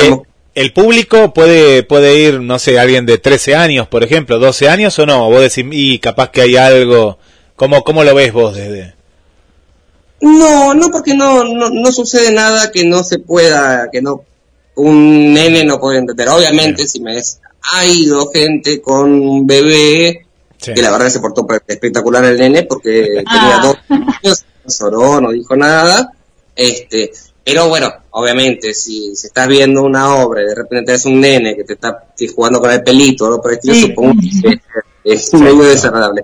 el público puede, puede ir, no sé, alguien de 13 años, por ejemplo, 12 años o no? Vos decís, y capaz que hay algo. ¿Cómo, cómo lo ves vos desde.? No, no, porque no, no, no sucede nada que no se pueda, que no. Un nene no puede entender. Obviamente, si me es, ha ido gente con un bebé, que la verdad se portó espectacular el nene porque tenía dos años, no lloró, no dijo nada. Este, pero bueno, obviamente, si, si estás viendo una obra y de repente es un nene que te está jugando con el pelito, ¿no? por estilo, supongo que es, medio desagradable.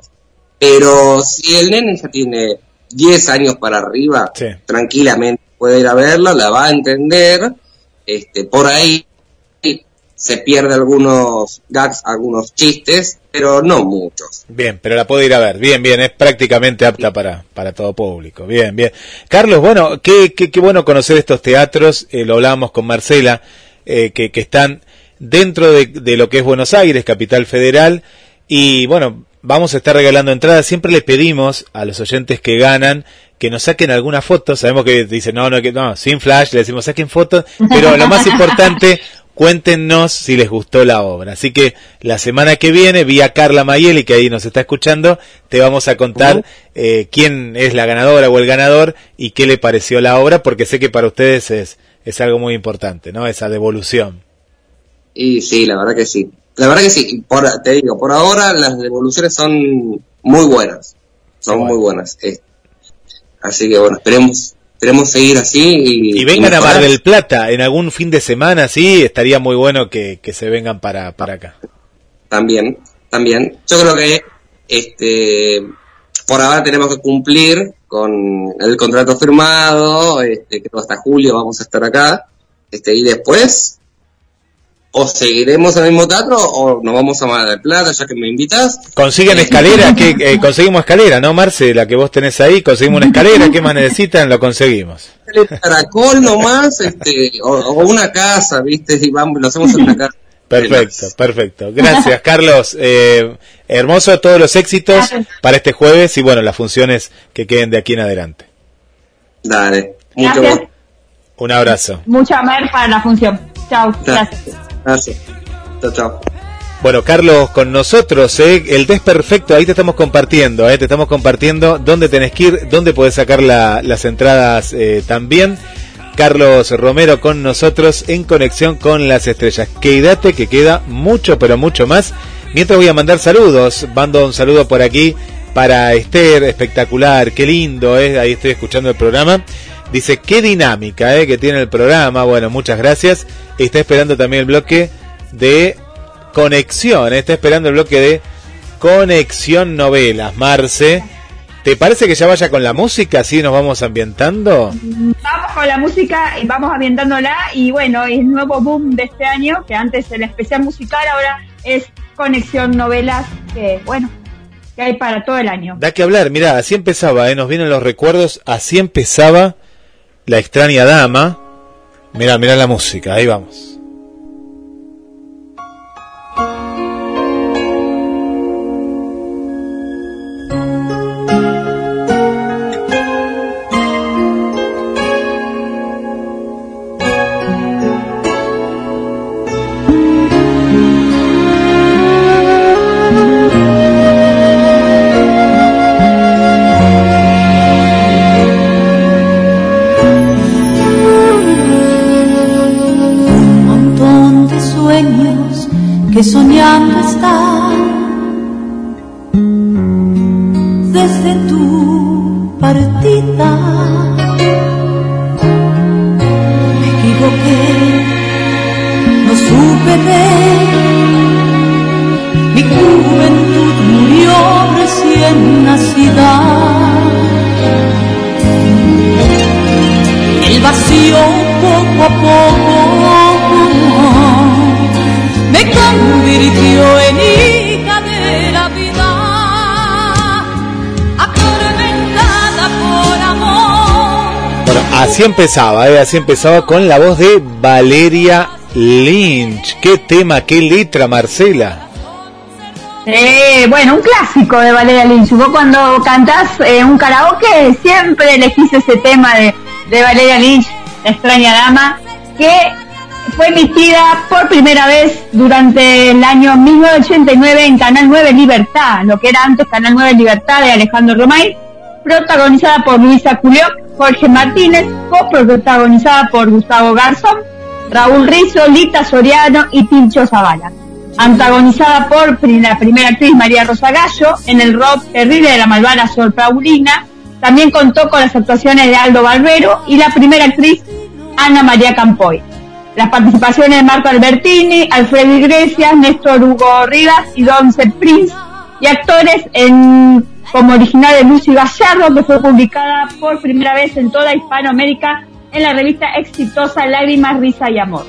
Pero si el nene ya tiene 10 años para arriba, tranquilamente puede ir a verlo, la va a entender, este, por ahí se pierde algunos gags, algunos chistes, pero no muchos. Bien, pero la puedo ir a ver. Bien, bien, es prácticamente apta para, para todo público. Bien, bien. Carlos, bueno, qué, qué, qué bueno conocer estos teatros, eh, lo hablábamos con Marcela, eh, que, que están dentro de, de lo que es Buenos Aires, capital federal, y bueno, vamos a estar regalando entradas. Siempre les pedimos a los oyentes que ganan que nos saquen alguna foto. Sabemos que dicen, no, no, que no, sin flash, le decimos saquen fotos, pero lo más importante, cuéntenos si les gustó la obra. Así que la semana que viene, vía Carla Mayeli, que ahí nos está escuchando, te vamos a contar eh, quién es la ganadora o el ganador y qué le pareció la obra, porque sé que para ustedes es, es algo muy importante, ¿no? Esa devolución. Y sí, la verdad que sí. La verdad que sí, por, te digo, por ahora las devoluciones son muy buenas. Son muy buenas. Eh, así que bueno, esperemos queremos seguir así. Y, y vengan a Mar del Plata en algún fin de semana, sí, estaría muy bueno que, que se vengan para, para acá. También, también. Yo creo que este por ahora tenemos que cumplir con el contrato firmado, este, que hasta julio vamos a estar acá, este, y después o seguiremos en el mismo teatro o nos vamos a Mar del Plata, ya que me invitas. Consiguen escalera, que eh, conseguimos escalera, ¿no, Marce? La que vos tenés ahí, conseguimos una escalera, ¿qué más necesitan? Lo conseguimos. Caracol nomás, este, o, una casa, ¿viste? Y vamos, lo hacemos en una casa. Perfecto, perfecto. Gracias, Carlos. Eh, hermoso, todos los éxitos para este jueves y bueno, las funciones que queden de aquí en adelante. Dale. Mucho Gracias. Un abrazo. Mucha mer para la función. Chao. Gracias. Chao, chao. Bueno, Carlos, con nosotros, ¿eh? el desperfecto, ahí te estamos compartiendo, ¿eh? te estamos compartiendo dónde tenés que ir, dónde podés sacar las entradas eh, también. Carlos Romero con nosotros en conexión con las estrellas. Quédate que queda mucho, pero mucho más. Mientras voy a mandar saludos, mando un saludo por aquí para Esther, espectacular, qué lindo, ¿eh? ahí estoy escuchando el programa. Dice, qué dinámica ¿eh? que tiene el programa. Bueno, muchas gracias. Está esperando también el bloque de conexión. ¿eh? Está esperando el bloque de conexión novelas. Marce. ¿Te parece que ya vaya con la música? Así nos vamos ambientando. Vamos con la música y vamos ambientándola. Y bueno, es el nuevo boom de este año, que antes el especial musical, ahora es conexión novelas, que bueno, que hay para todo el año. Da que hablar, mira, así empezaba, ¿eh? nos vienen los recuerdos, así empezaba la extraña dama. Mira, mira la música, ahí vamos. Que soñando está desde tu partida. Me equivoqué, no supe ver, mi juventud murió recién nacida. El vacío poco a poco convirtió en hija de la vida, atormentada por amor. Bueno, así empezaba, ¿eh? así empezaba con la voz de Valeria Lynch. Qué tema, qué letra, Marcela. Eh, bueno, un clásico de Valeria Lynch. Vos cuando cantás eh, un karaoke siempre elegís ese tema de, de Valeria Lynch, La extraña dama, que fue emitida por primera vez durante el año 1989 en Canal 9 Libertad, lo que era antes Canal 9 Libertad de Alejandro Romay, protagonizada por Luisa Culioc, Jorge Martínez, coprotagonizada por Gustavo Garzón, Raúl Rizzo, Lita Soriano y Tincho Zavala. Antagonizada por la primera actriz María Rosa Gallo en el rock terrible de la malvada Sor Paulina, también contó con las actuaciones de Aldo Barbero y la primera actriz Ana María Campoy. Las participaciones de Marco Albertini, Alfredo Iglesias, Néstor Hugo Rivas y Don Prince, y actores en, como original de Lucy Gallardo, que fue publicada por primera vez en toda Hispanoamérica en la revista exitosa Lágrimas, Risa y Amor.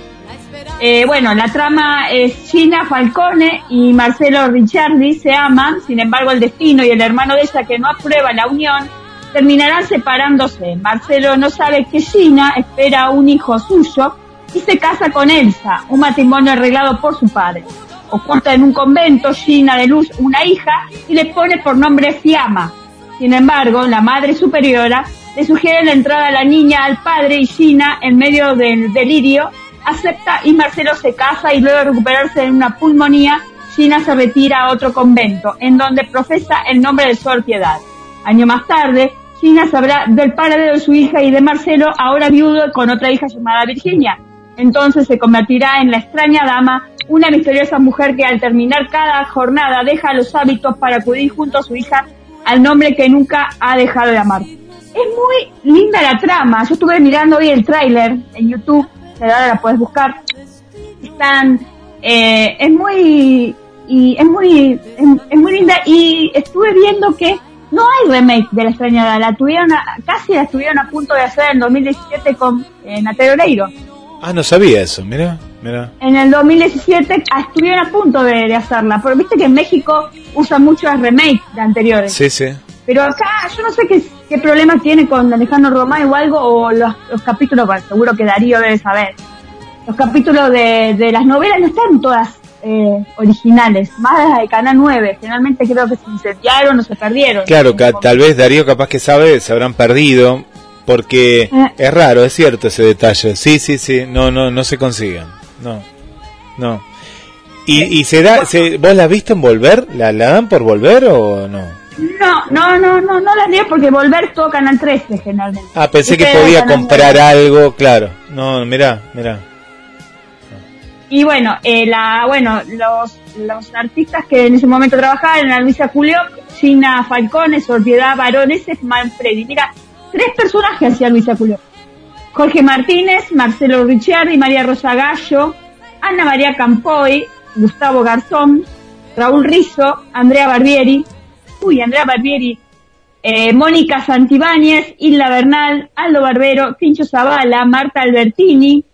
Eh, bueno, la trama es China Falcone y Marcelo Ricciardi se aman, sin embargo el destino y el hermano de ella que no aprueba la unión terminarán separándose. Marcelo no sabe que China espera un hijo suyo y se casa con Elsa, un matrimonio arreglado por su padre. Oculta en un convento, Gina de Luz una hija y le pone por nombre Fiamma. Sin embargo, la madre superiora le sugiere la entrada a la niña al padre y Gina, en medio del delirio, acepta y Marcelo se casa y luego de recuperarse de una pulmonía, Gina se retira a otro convento, en donde profesa el nombre de Sor Piedad. Año más tarde, Gina sabrá del paradero de su hija y de Marcelo, ahora viudo con otra hija llamada Virginia, entonces se convertirá en la extraña dama, una misteriosa mujer que al terminar cada jornada deja los hábitos para acudir junto a su hija al nombre que nunca ha dejado de amar. Es muy linda la trama. Yo estuve mirando hoy el tráiler en YouTube, ahora la puedes buscar. Están, eh, es muy, y es muy, es, muy linda y estuve viendo que no hay remake de la extrañada, la tuvieron casi la estuvieron a punto de hacer en 2017 con eh, Natalia Oreiro. Ah, no sabía eso, mira, mira. En el 2017 estuvieron a punto de, hacerla, pero viste que en México usan mucho las remakes de anteriores. Sí, sí. Pero acá yo no sé qué, qué problema tiene con Alejandro Romay o algo, o los, capítulos, bueno, seguro que Darío debe saber. Los capítulos de, de las novelas no están todas eh, originales, más las de Canal 9. Generalmente creo que se incendiaron o se perdieron. Claro, tal vez Darío capaz que sabe, se habrán perdido porque Eh. es raro, es cierto ese detalle. Sí, sí, sí, no, no, no se consiguen. No, no. ¿Y, y se da, se, vos la has visto en volver? ¿La, ¿La dan por volver o no? No, no, no, no, no las leo porque volver todo Canal 13 generalmente. Ah, pensé que podía comprar 9. algo, claro. No, mirá, mirá. Y bueno, eh, la, bueno, los, los artistas que en ese momento trabajaban eran Luisa Julio, Gina Falcone, Soledad Barones, Manfredi. Mira, tres personajes hacía Luisa Julio. Jorge Martínez, Marcelo Ricciardi, María Rosa Gallo, Ana María Campoy, Gustavo Garzón, Raúl Rizzo, Andrea Barbieri, uy, Andrea Barbieri, eh, Mónica Santibáñez, Isla Bernal, Aldo Barbero, Tincho Zavala, Marta Albertini,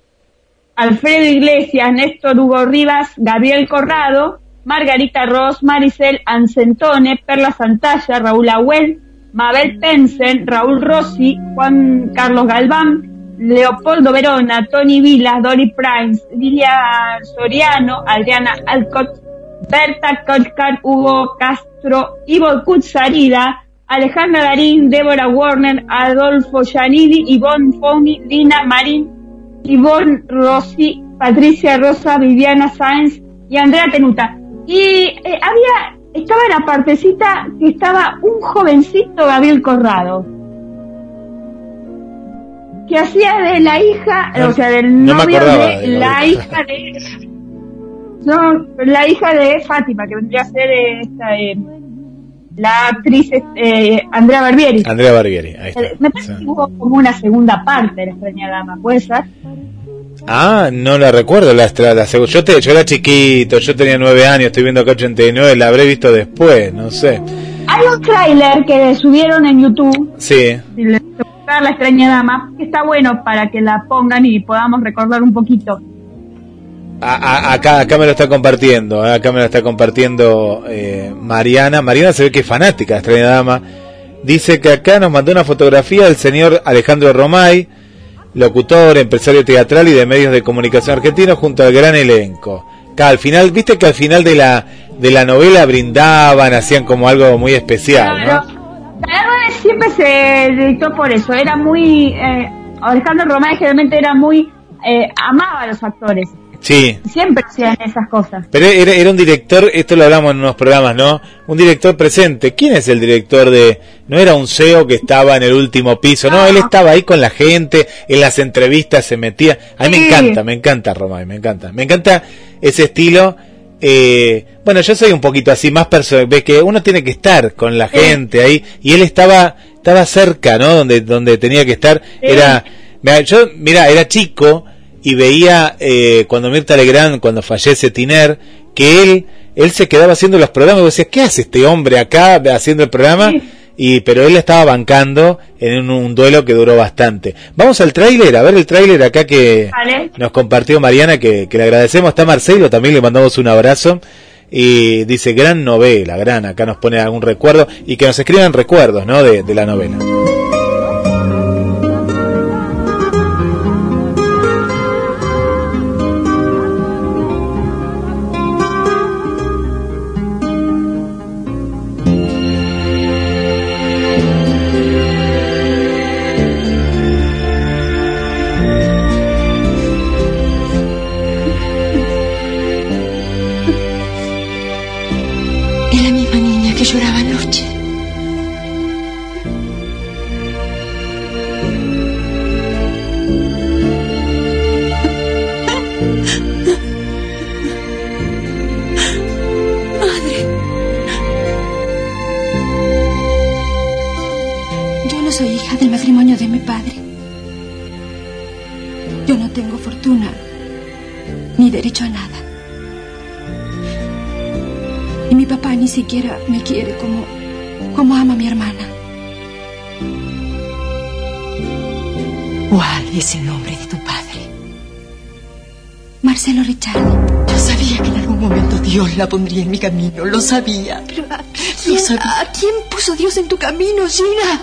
Alfredo Iglesias, Néstor Hugo Rivas, Gabriel Corrado, Margarita Ross, Maricel Ancentone, Perla Santalla, Raúl Agüel, Mabel Pensen, Raúl Rossi, Juan Carlos Galván, Leopoldo Verona, Tony Vilas, Dori Primes, Lilia Soriano, Adriana Alcott, Berta Kolkar, Hugo Castro, Ivo Kutsarida, Alejandra Darín, Débora Warner, Adolfo Giannini, Ivonne Foni, Lina Marín, Ivonne Rossi, Patricia Rosa, Viviana Sáenz y Andrea Tenuta. Y eh, había, estaba en la partecita que estaba un jovencito Gabriel Corrado. Que hacía de la hija, No- o sea, del no novio de de la hija de. No, la hija de Fátima, que vendría a ser eh, esta, eh, la actriz eh, Andrea Barbieri. Andrea Barbieri, ahí está. Eh, Me parece Sí. que hubo como una segunda parte de la extraña dama, ¿puede ser? Ah, no la recuerdo la estrada. La yo, te, yo era chiquito, yo tenía nueve años, estoy viendo acá 89, la habré visto después, no sé. Hay un tráiler que subieron en YouTube, Sí, la extraña dama, que está bueno para que la pongan y podamos recordar un poquito. A- a- acá, acá me lo está compartiendo, eh, acá me lo está compartiendo eh, Mariana. Mariana se ve que es fanática de Extraña Dama. Dice que acá nos mandó una fotografía del señor Alejandro Romay, locutor, empresario teatral y de medios de comunicación argentino, junto al gran elenco. Acá al final, viste que al final de la, de la novela brindaban, hacían como algo muy especial. ¿no? Canal 9 siempre se dictó por eso, era muy... Eh, Alejandro Román generalmente era muy... Eh, amaba a los actores, Sí, siempre hacían esas cosas. Pero era, era un director, esto lo hablamos en unos programas, ¿no? Un director presente. ¿Quién es el director de.? No era un CEO que estaba en el último piso, no, No. él estaba ahí con la gente, en las entrevistas se metía. A mí me encanta, me encanta Romay, me encanta. Me encanta ese estilo. Eh, bueno, yo soy un poquito así, más personal, ves que uno tiene que estar con la Sí. gente ahí, y él estaba, estaba cerca, ¿no? Donde, donde tenía que estar. Era, mira, yo, mira, era chico, y veía eh, cuando Mirta Legrand, cuando fallece Tiner, que él él se quedaba haciendo los programas y vos decías, ¿qué hace este hombre acá haciendo el programa? Sí. Y, pero él estaba bancando en un, un duelo que duró bastante. Vamos al tráiler, a ver el tráiler acá que Vale. nos compartió Mariana, que, que le agradecemos. Está Marcelo, también le mandamos un abrazo. Y dice, gran novela, gran, acá nos pone algún recuerdo y que nos escriban recuerdos, ¿no? De, de la novela. Niña siquiera me quiere como, como ama a mi hermana. ¿Cuál es el nombre de tu padre? Marcelo Richard. Yo sabía que en algún momento Dios la pondría en mi camino. Lo sabía. Pero ¿a Lo sabía. ¿a quién puso Dios en tu camino, Gina?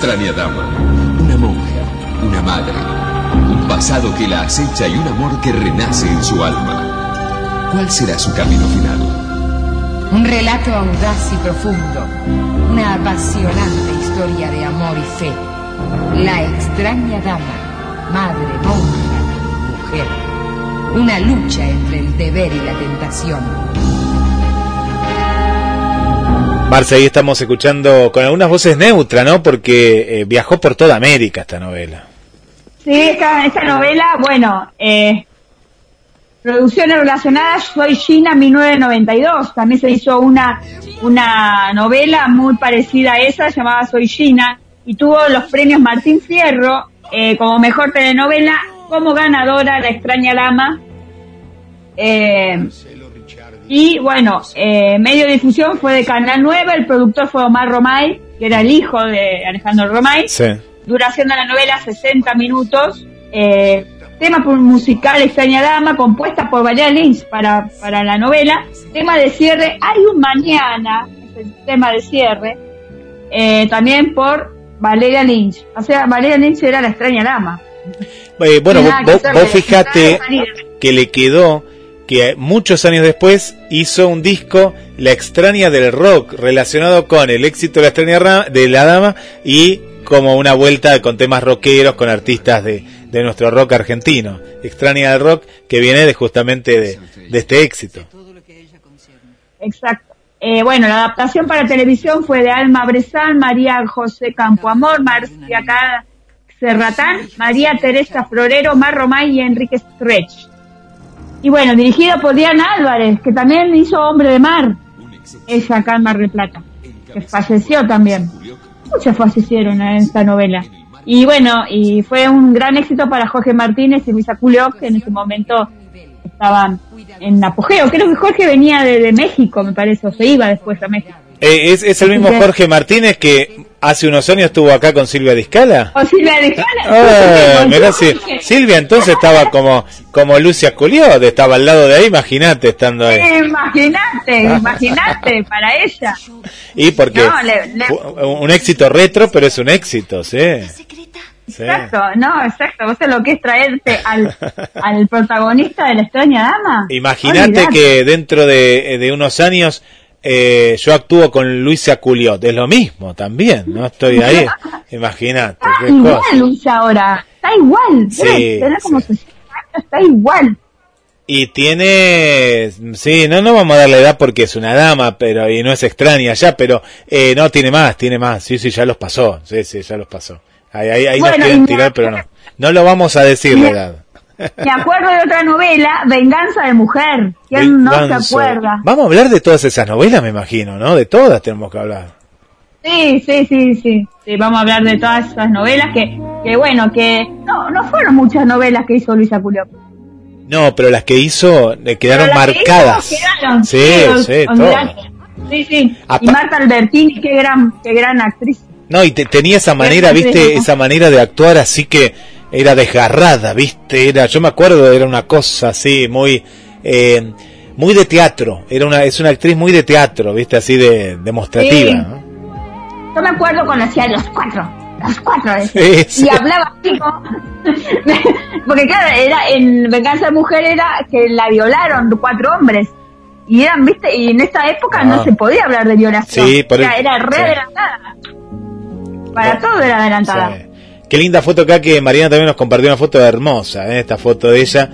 Extraña dama. Una monja, una madre, un pasado que la acecha y un amor que renace en su alma. ¿Cuál será su camino final? Un relato audaz y profundo, una apasionante historia de amor y fe. La extraña dama, madre, monja, mujer. Una lucha entre el deber y la tentación. Marce, ahí estamos escuchando con algunas voces neutras, ¿no? Porque eh, viajó por toda América esta novela. Sí, esta, novela, bueno, eh, producciones relacionadas, Soy China 1992. También se hizo una, una novela muy parecida a esa, llamada Soy China, y tuvo los premios Martín Fierro eh, como mejor telenovela, como ganadora La extraña dama. Eh, y bueno, eh, medio de difusión fue de Canal 9, el productor fue Omar Romay, que era el hijo de Alejandro Romay. Sí. Duración de la novela 60 minutos. Eh, tema musical Extraña Dama, compuesta por Valeria Lynch para, para la novela. Tema de cierre, Hay un mañana, es el tema de cierre, eh, también por Valeria Lynch. O sea, Valeria Lynch era la Extraña Dama. Eh, bueno, Nada vos, vos- fijate que le quedó que muchos años después hizo un disco La extraña del rock relacionado con el éxito de la extraña Ra- de la dama y como una vuelta con temas rockeros con artistas de, de nuestro rock argentino. Extraña del rock que viene de justamente de, este éxito. Exacto. Eh, bueno, la adaptación para televisión fue de Alma Bresal, María José Campoamor, Marcia Serratán, María Teresa Florero, Mar Romay y Enrique Stretch. Y bueno, dirigido por Diana Álvarez, que también hizo Hombre de Mar, ella acá en Mar del Plata, que falleció también. Muchos fallecieron en esta novela. Y bueno, y fue un gran éxito para Jorge Martínez y Luisa Culio, que en ese momento estaban en apogeo. Creo que Jorge venía de, de México, me parece, o se iba después a México. Eh, es, es el mismo Jorge Martínez que hace unos años estuvo acá con Silvia Discala. O Silvia de Cala. Ah, Con mirá Jorge. si Silvia entonces estaba como como Lucia Culiot, estaba al lado de ahí, imagínate estando ahí. Imagínate, imagínate, para ella. Y porque No, le- le- un éxito retro, pero es un éxito, sí. Sí. Exacto, no, exacto. Vos sabés lo que es traerte al, al protagonista de la extraña dama. Imagínate que dentro de, de unos años eh, yo actúo con Luisa Culiot, es lo mismo también, no estoy ahí. Imagínate, Está qué igual, cosa. Luisa, ahora. Está igual. Sí, como 60 años, está igual. Y tiene, sí, no, no vamos a darle edad porque es una dama, pero y no es extraña ya, pero eh, no tiene más, tiene más, sí, sí, ya los pasó, sí, sí, ya los pasó. Ahí, ahí, ahí Bueno, nos quieren tirar, pero no, no lo vamos a decir la edad. Me acuerdo de otra novela, Venganza de Mujer. ¿Quién no se acuerda? Vamos a hablar de todas esas novelas, me imagino, ¿no? De todas tenemos que hablar. Sí, sí, sí, sí. Sí, vamos a hablar de todas esas novelas que, que bueno, que no, no fueron muchas novelas que hizo Luisa Culio. No, pero las que hizo eh, quedaron las que hizo marcadas. quedaron, sí, sí. Sí, sí. Apa- Y Marta Albertini, qué gran, qué gran actriz. No, y te- tenía esa manera, viste, esa manera de actuar así que era desgarrada, viste, era, yo me acuerdo, era una cosa así, muy, eh, muy de teatro, era una, es una actriz muy de teatro, viste, así de demostrativa, Sí. ¿no? Yo me acuerdo cuando hacía los cuatro, los cuatro, eh. Sí, sí. y hablaba así como... Porque claro, era en Venganza de Mujer era que la violaron cuatro hombres. Y eran, viste, y en esta época no, Ah. se podía hablar de violación. Sí, por O sea, el- era re adelantada. Para todo era adelantada. Qué linda foto acá que Mariana también nos compartió una foto hermosa, ¿eh? esta foto de ella,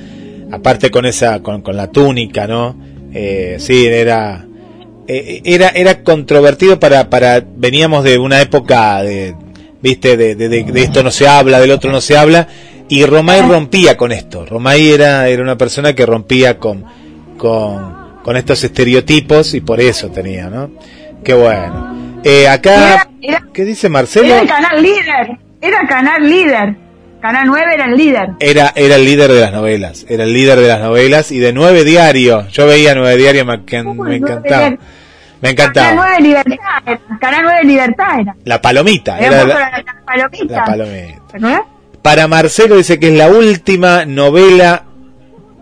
aparte con esa, con, con la túnica, ¿no? Eh, sí, era, eh, era, era controvertido para, para, veníamos de una época de, viste, de, de, de- de esto no se habla, del otro no se habla, y Romay rompía con esto. Romay era, era una persona que rompía con, con, con estos estereotipos y por eso tenía, ¿no? Qué bueno. Eh, acá, ¿qué dice Marcelo? Era el canal líder. Era canal líder. Canal 9 era el líder. Era, era el líder de las novelas, era el líder de las novelas y de nueve diarios. Yo veía nueve diarios, me, encantaba. Me Canal encantaba. 9 Libertad. era. Canal 9 Libertad era. La palomita, Era la, la, la palomita. la palomita. Para Marcelo dice que es la última novela,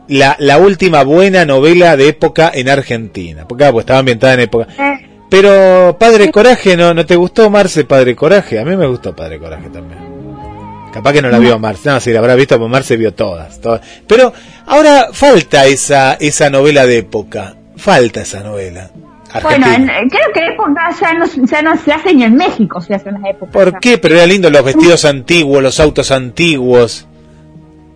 la, la última buena novela de época en Argentina. Porque ah, pues estaba ambientada en época. Eh, Pero Padre Coraje, ¿no, ¿no te gustó Marce Padre Coraje? A mí me gustó Padre Coraje también. Capaz que no la vio Marce, no, si la habrá visto, pues Marce vio todas, todas. Pero ahora falta esa, esa novela de época, falta esa novela. Bueno, en- creo que época ya no, ya no se hace ni en México, se hace en las épocas. ¿Por qué? Pero era lindo los vestidos antiguos, los autos antiguos.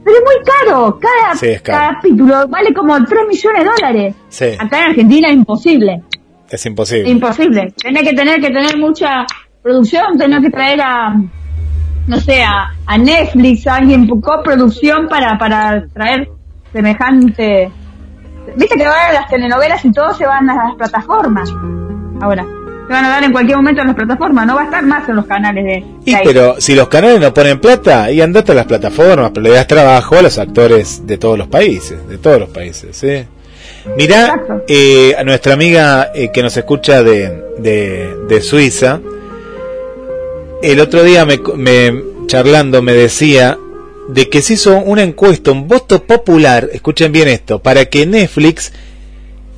Pero es muy caro, cada Sí, es caro. capítulo vale como 3 millones de dólares. Sí, Acá en Argentina es imposible, es imposible. imposible. Tenés que tener que tener mucha producción, tenés que traer a, no sé, a, a Netflix, a alguien coproducción para, para traer semejante... Viste que ahora las telenovelas y todo se van a las plataformas. Ahora, se van a dar en cualquier momento en las plataformas, no va a estar más en los canales de... Y de pero si los canales no ponen plata, y andate a las plataformas, pero le das trabajo a los actores de todos los países, de todos los países, ¿sí? Mirá, eh, a nuestra amiga eh, que nos escucha de, de, de Suiza, el otro día me, me- charlando me decía de que se hizo una encuesta, un voto popular, escuchen bien esto, para que Netflix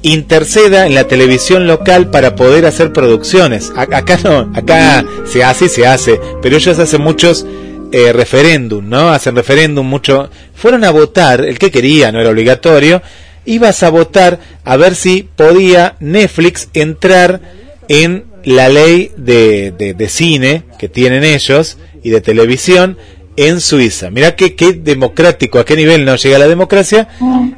interceda en la televisión local para poder hacer producciones. A- acá no, acá se hace y se hace, pero ellos hacen muchos eh, referéndum, ¿no? Hacen referéndum mucho. Fueron a votar, el que quería, no era obligatorio, ibas a votar a ver si podía Netflix entrar en la ley de, de, de cine que tienen ellos y de televisión en Suiza. Mirá qué, qué democrático, a qué nivel no llega la democracia,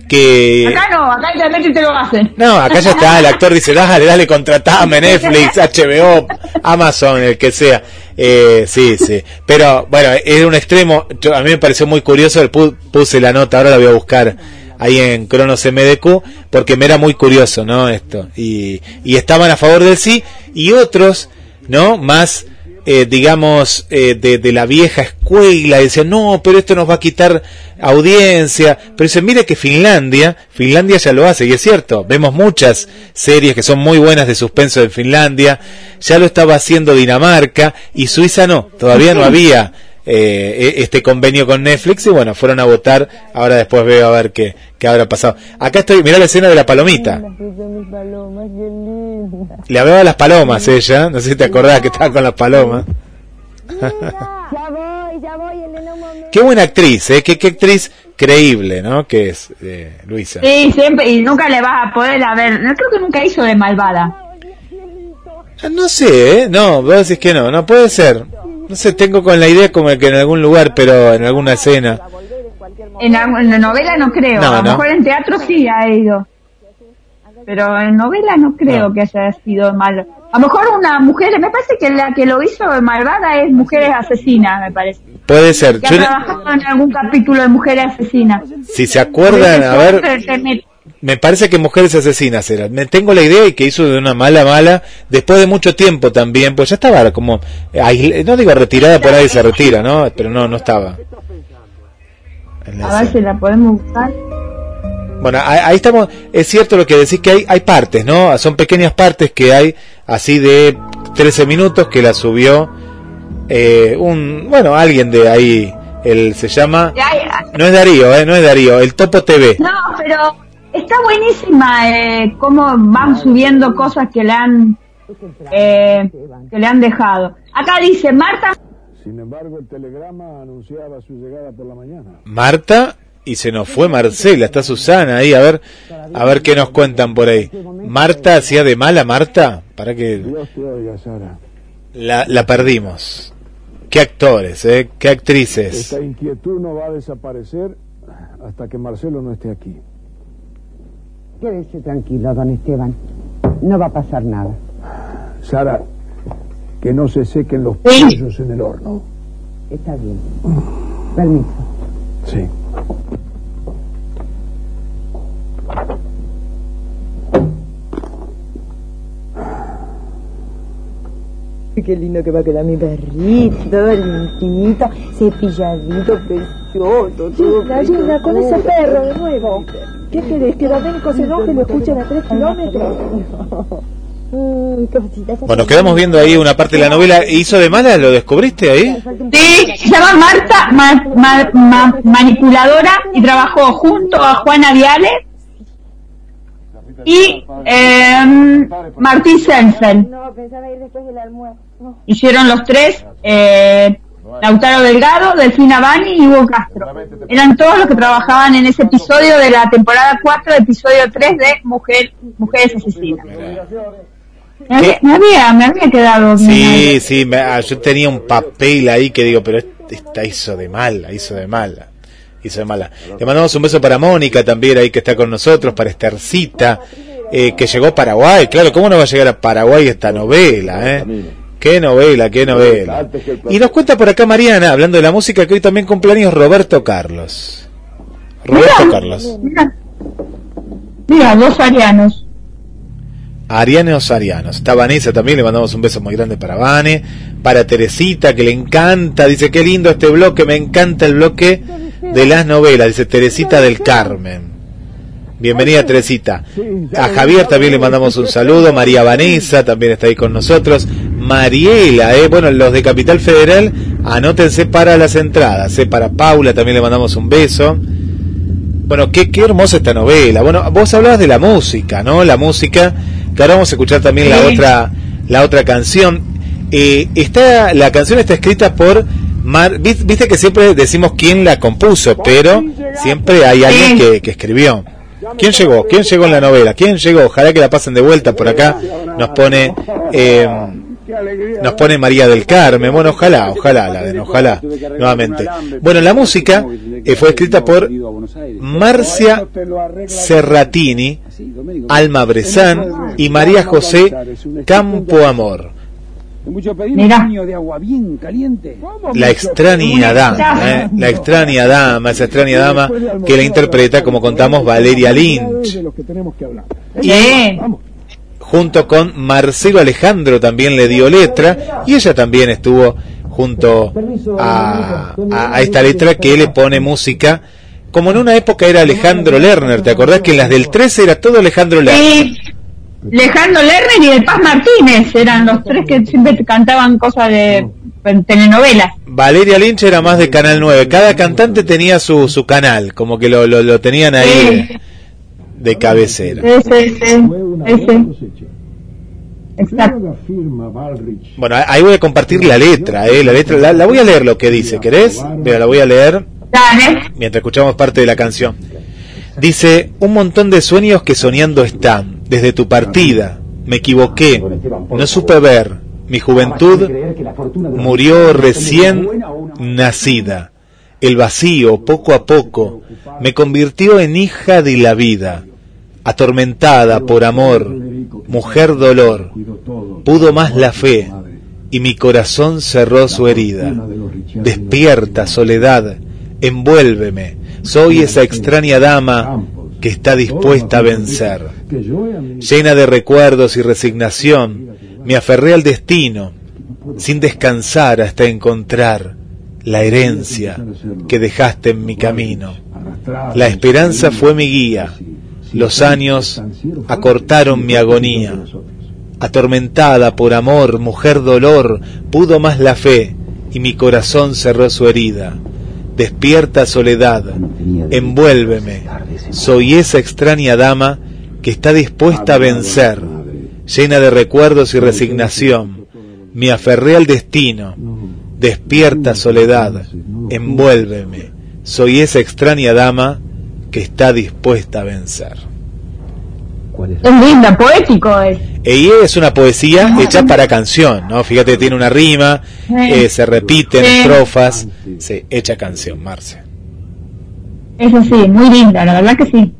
que... Acá no, acá internet te lo hacen. No, acá ya está, el actor dice, dale, dale, contratame, Netflix, HBO, Amazon, el que sea. Eh, sí, sí. Pero bueno, era un extremo, yo- a mí me pareció muy curioso, puse la nota, ahora la voy a buscar ahí en Cronos MDQ, porque me era muy curioso, ¿no? Esto. Y, y estaban a favor del sí, y otros, ¿no? Más, eh, digamos, eh, de, de la vieja escuela, y decían, no, pero esto nos va a quitar audiencia. Pero dicen, mire que Finlandia, Finlandia ya lo hace, y es cierto, vemos muchas series que son muy buenas de suspenso de Finlandia, ya lo estaba haciendo Dinamarca, y Suiza no, todavía no había eh, e- este convenio con Netflix, y bueno, fueron a votar, ahora después veo a ver qué, qué habrá pasado. Acá estoy, mirá la escena de la palomita. Le hablaba a las palomas ella, no sé si te acordás que estaba con las palomas. Qué buena actriz, ¿eh? Qué, qué actriz creíble, ¿no? Que es eh, Luisa. Sí, siempre, y nunca le vas a poder a ver, no creo que nunca hizo de malvada. Ah, No sé, ¿eh? No, vos decís que no, no puede ser. No sé, tengo con la idea como que en algún lugar, pero en alguna escena. En la, en la novela no creo, No, a lo no. mejor en teatro sí ha ido. Pero en novela no creo No. que haya sido malo. A lo mejor una mujer, me parece que la que lo hizo malvada es Mujeres Asesinas, me parece. Puede ser. Que Yo ha trabajado en algún capítulo de Mujeres Asesinas. si se acuerdan, a ver, me parece que Mujeres Asesinas era. Me tengo la idea y que hizo de una mala mala, después de mucho tiempo también, pues ya estaba como, no digo retirada, por ahí se retira, ¿no? Pero no, no estaba. En la A ver si la podemos buscar. Bueno, ahí, ahí estamos, es cierto lo que decís que hay, hay partes, ¿no? Son pequeñas partes que hay, así de 13 minutos, que la subió eh, un, bueno, alguien de ahí, él se llama, no es Darío, ¿eh? No es Darío, el Topo TV. No, pero está buenísima eh, cómo van subiendo cosas que le han eh, que le han dejado. Acá dice Marta Sin embargo, el telegrama anunciaba su llegada por la mañana. Marta y se nos fue Marcela, está Susana ahí, a ver, a ver qué nos cuentan por ahí. Marta hacía de mala Marta, para que la perdimos. Qué actores, ¿eh? Qué actrices. Esta inquietud no va a desaparecer hasta que Marcelo no esté aquí. Quédese tranquilo, don Esteban. No va a pasar nada. Sara, que no se sequen los pollos en el horno. Está bien. Permiso. Sí. Qué lindo que va a quedar mi perrito, limpito, cepilladito, precioso. todo Gallina, con ese perro de nuevo. ¿Qué querés? ¿Que Domenico se enoje y lo escuchen a tres kilómetros? Bueno, nos quedamos viendo ahí una parte de la novela. ¿Hizo de mala? ¿Lo descubriste ahí? Sí, se llama Marta Ma- Ma- Ma- Manipuladora y trabajó junto a Juana Viale y eh, del almuerzo. No. Hicieron los tres, eh, Lautaro Delgado, Delfina Bani y Hugo Castro. Eran todos los que trabajaban en ese episodio de la temporada 4, episodio 3 de Mujer, Mujeres Asesinas. Me había, me había, me había quedado. Sí, sí, me- ah, yo tenía un papel ahí que digo, pero esta hizo de mala, hizo de mala, hizo mala. Le mandamos un beso para Mónica también ahí que está con nosotros, para Estercita, eh, que llegó a Paraguay. Claro, ¿cómo no va a llegar a Paraguay esta novela, eh? Qué novela, qué novela. Y nos cuenta por acá Mariana, hablando de la música, que hoy también cumpleaños Roberto Carlos. Roberto Carlos. Mira, mira, dos arianos. Arianos Arianos. Está Vanessa también, le mandamos un beso muy grande para Vane. Para Teresita, que le encanta, dice, qué lindo este bloque, me encanta el bloque de las novelas, dice Teresita del Carmen. Bienvenida Teresita. A Javier también le mandamos un saludo, María Vanessa también está ahí con nosotros. Mariela, eh, bueno, los de Capital Federal, anótense para las entradas, eh, para Paula también le mandamos un beso. Bueno, qué, qué hermosa esta novela. Bueno, vos hablabas de la música, ¿no? La música, que ahora vamos a escuchar también la otra, la otra canción. Eh, está, la canción está escrita por Mar, vi- viste que siempre decimos quién la compuso, pero siempre hay alguien que, que escribió. ¿Quién llegó? ¿Quién llegó en la novela? ¿Quién llegó? Ojalá que la pasen de vuelta por acá. Nos pone, eh, nos pone María del Carmen. Bueno, ojalá, ojalá, la den, ojalá, nuevamente. Bueno, la música eh, fue escrita por Marcia Serratini, Alma Bresan y María José Campo Amor. Mucho pedir Mirá. un baño de agua bien caliente. La extraña dama, ¿eh? la extraña dama, esa extraña dama que la interpreta, como contamos, Valeria Lynch. Sí. junto con Marcelo Alejandro también le dio letra y ella también estuvo junto a, a- a esta letra que le pone música como en una época era Alejandro Lerner, ¿te acordás que en las del 13 era todo Alejandro Lerner? Sí, Alejandro Lerner y el Paz Martínez eran los tres que siempre cantaban cosas de telenovelas. Valeria Lynch era más de Canal 9, cada cantante tenía su, su canal, como que lo, lo, lo tenían ahí de, de cabecera. Ese, ese. Exacto. Bueno, ahí voy a compartir la letra, ¿eh? la letra, la, la voy a leer lo que dice, ¿querés? Mira, la voy a leer. Dale. mientras escuchamos parte de la canción. Dice, un montón de sueños que soñando están, desde tu partida. Me equivoqué, no supe ver. Mi juventud murió recién nacida. El vacío, poco a poco, me convirtió en hija de la vida. Atormentada por amor, mujer dolor, pudo más la fe, y mi corazón cerró su herida. Despierta, soledad, envuélveme. Soy esa extraña dama que está dispuesta a vencer. Llena de recuerdos y resignación, me aferré al destino, sin descansar hasta encontrar la herencia que dejaste en mi camino. La esperanza fue mi guía, los años acortaron mi agonía. Atormentada por amor, mujer dolor, pudo más la fe, y mi corazón cerró su herida. Despierta soledad, envuélveme. Soy esa extraña dama que está dispuesta a vencer, llena de recuerdos y resignación. Me aferré al destino. Despierta soledad, envuélveme. Soy esa extraña dama que está dispuesta a vencer. Es linda, poético es. Y es una poesía hecha para canción, ¿no? Fíjate, tiene una rima, eh, se repiten estrofas, se hecha canción, Marce. Eso sí, muy linda, la verdad que sí.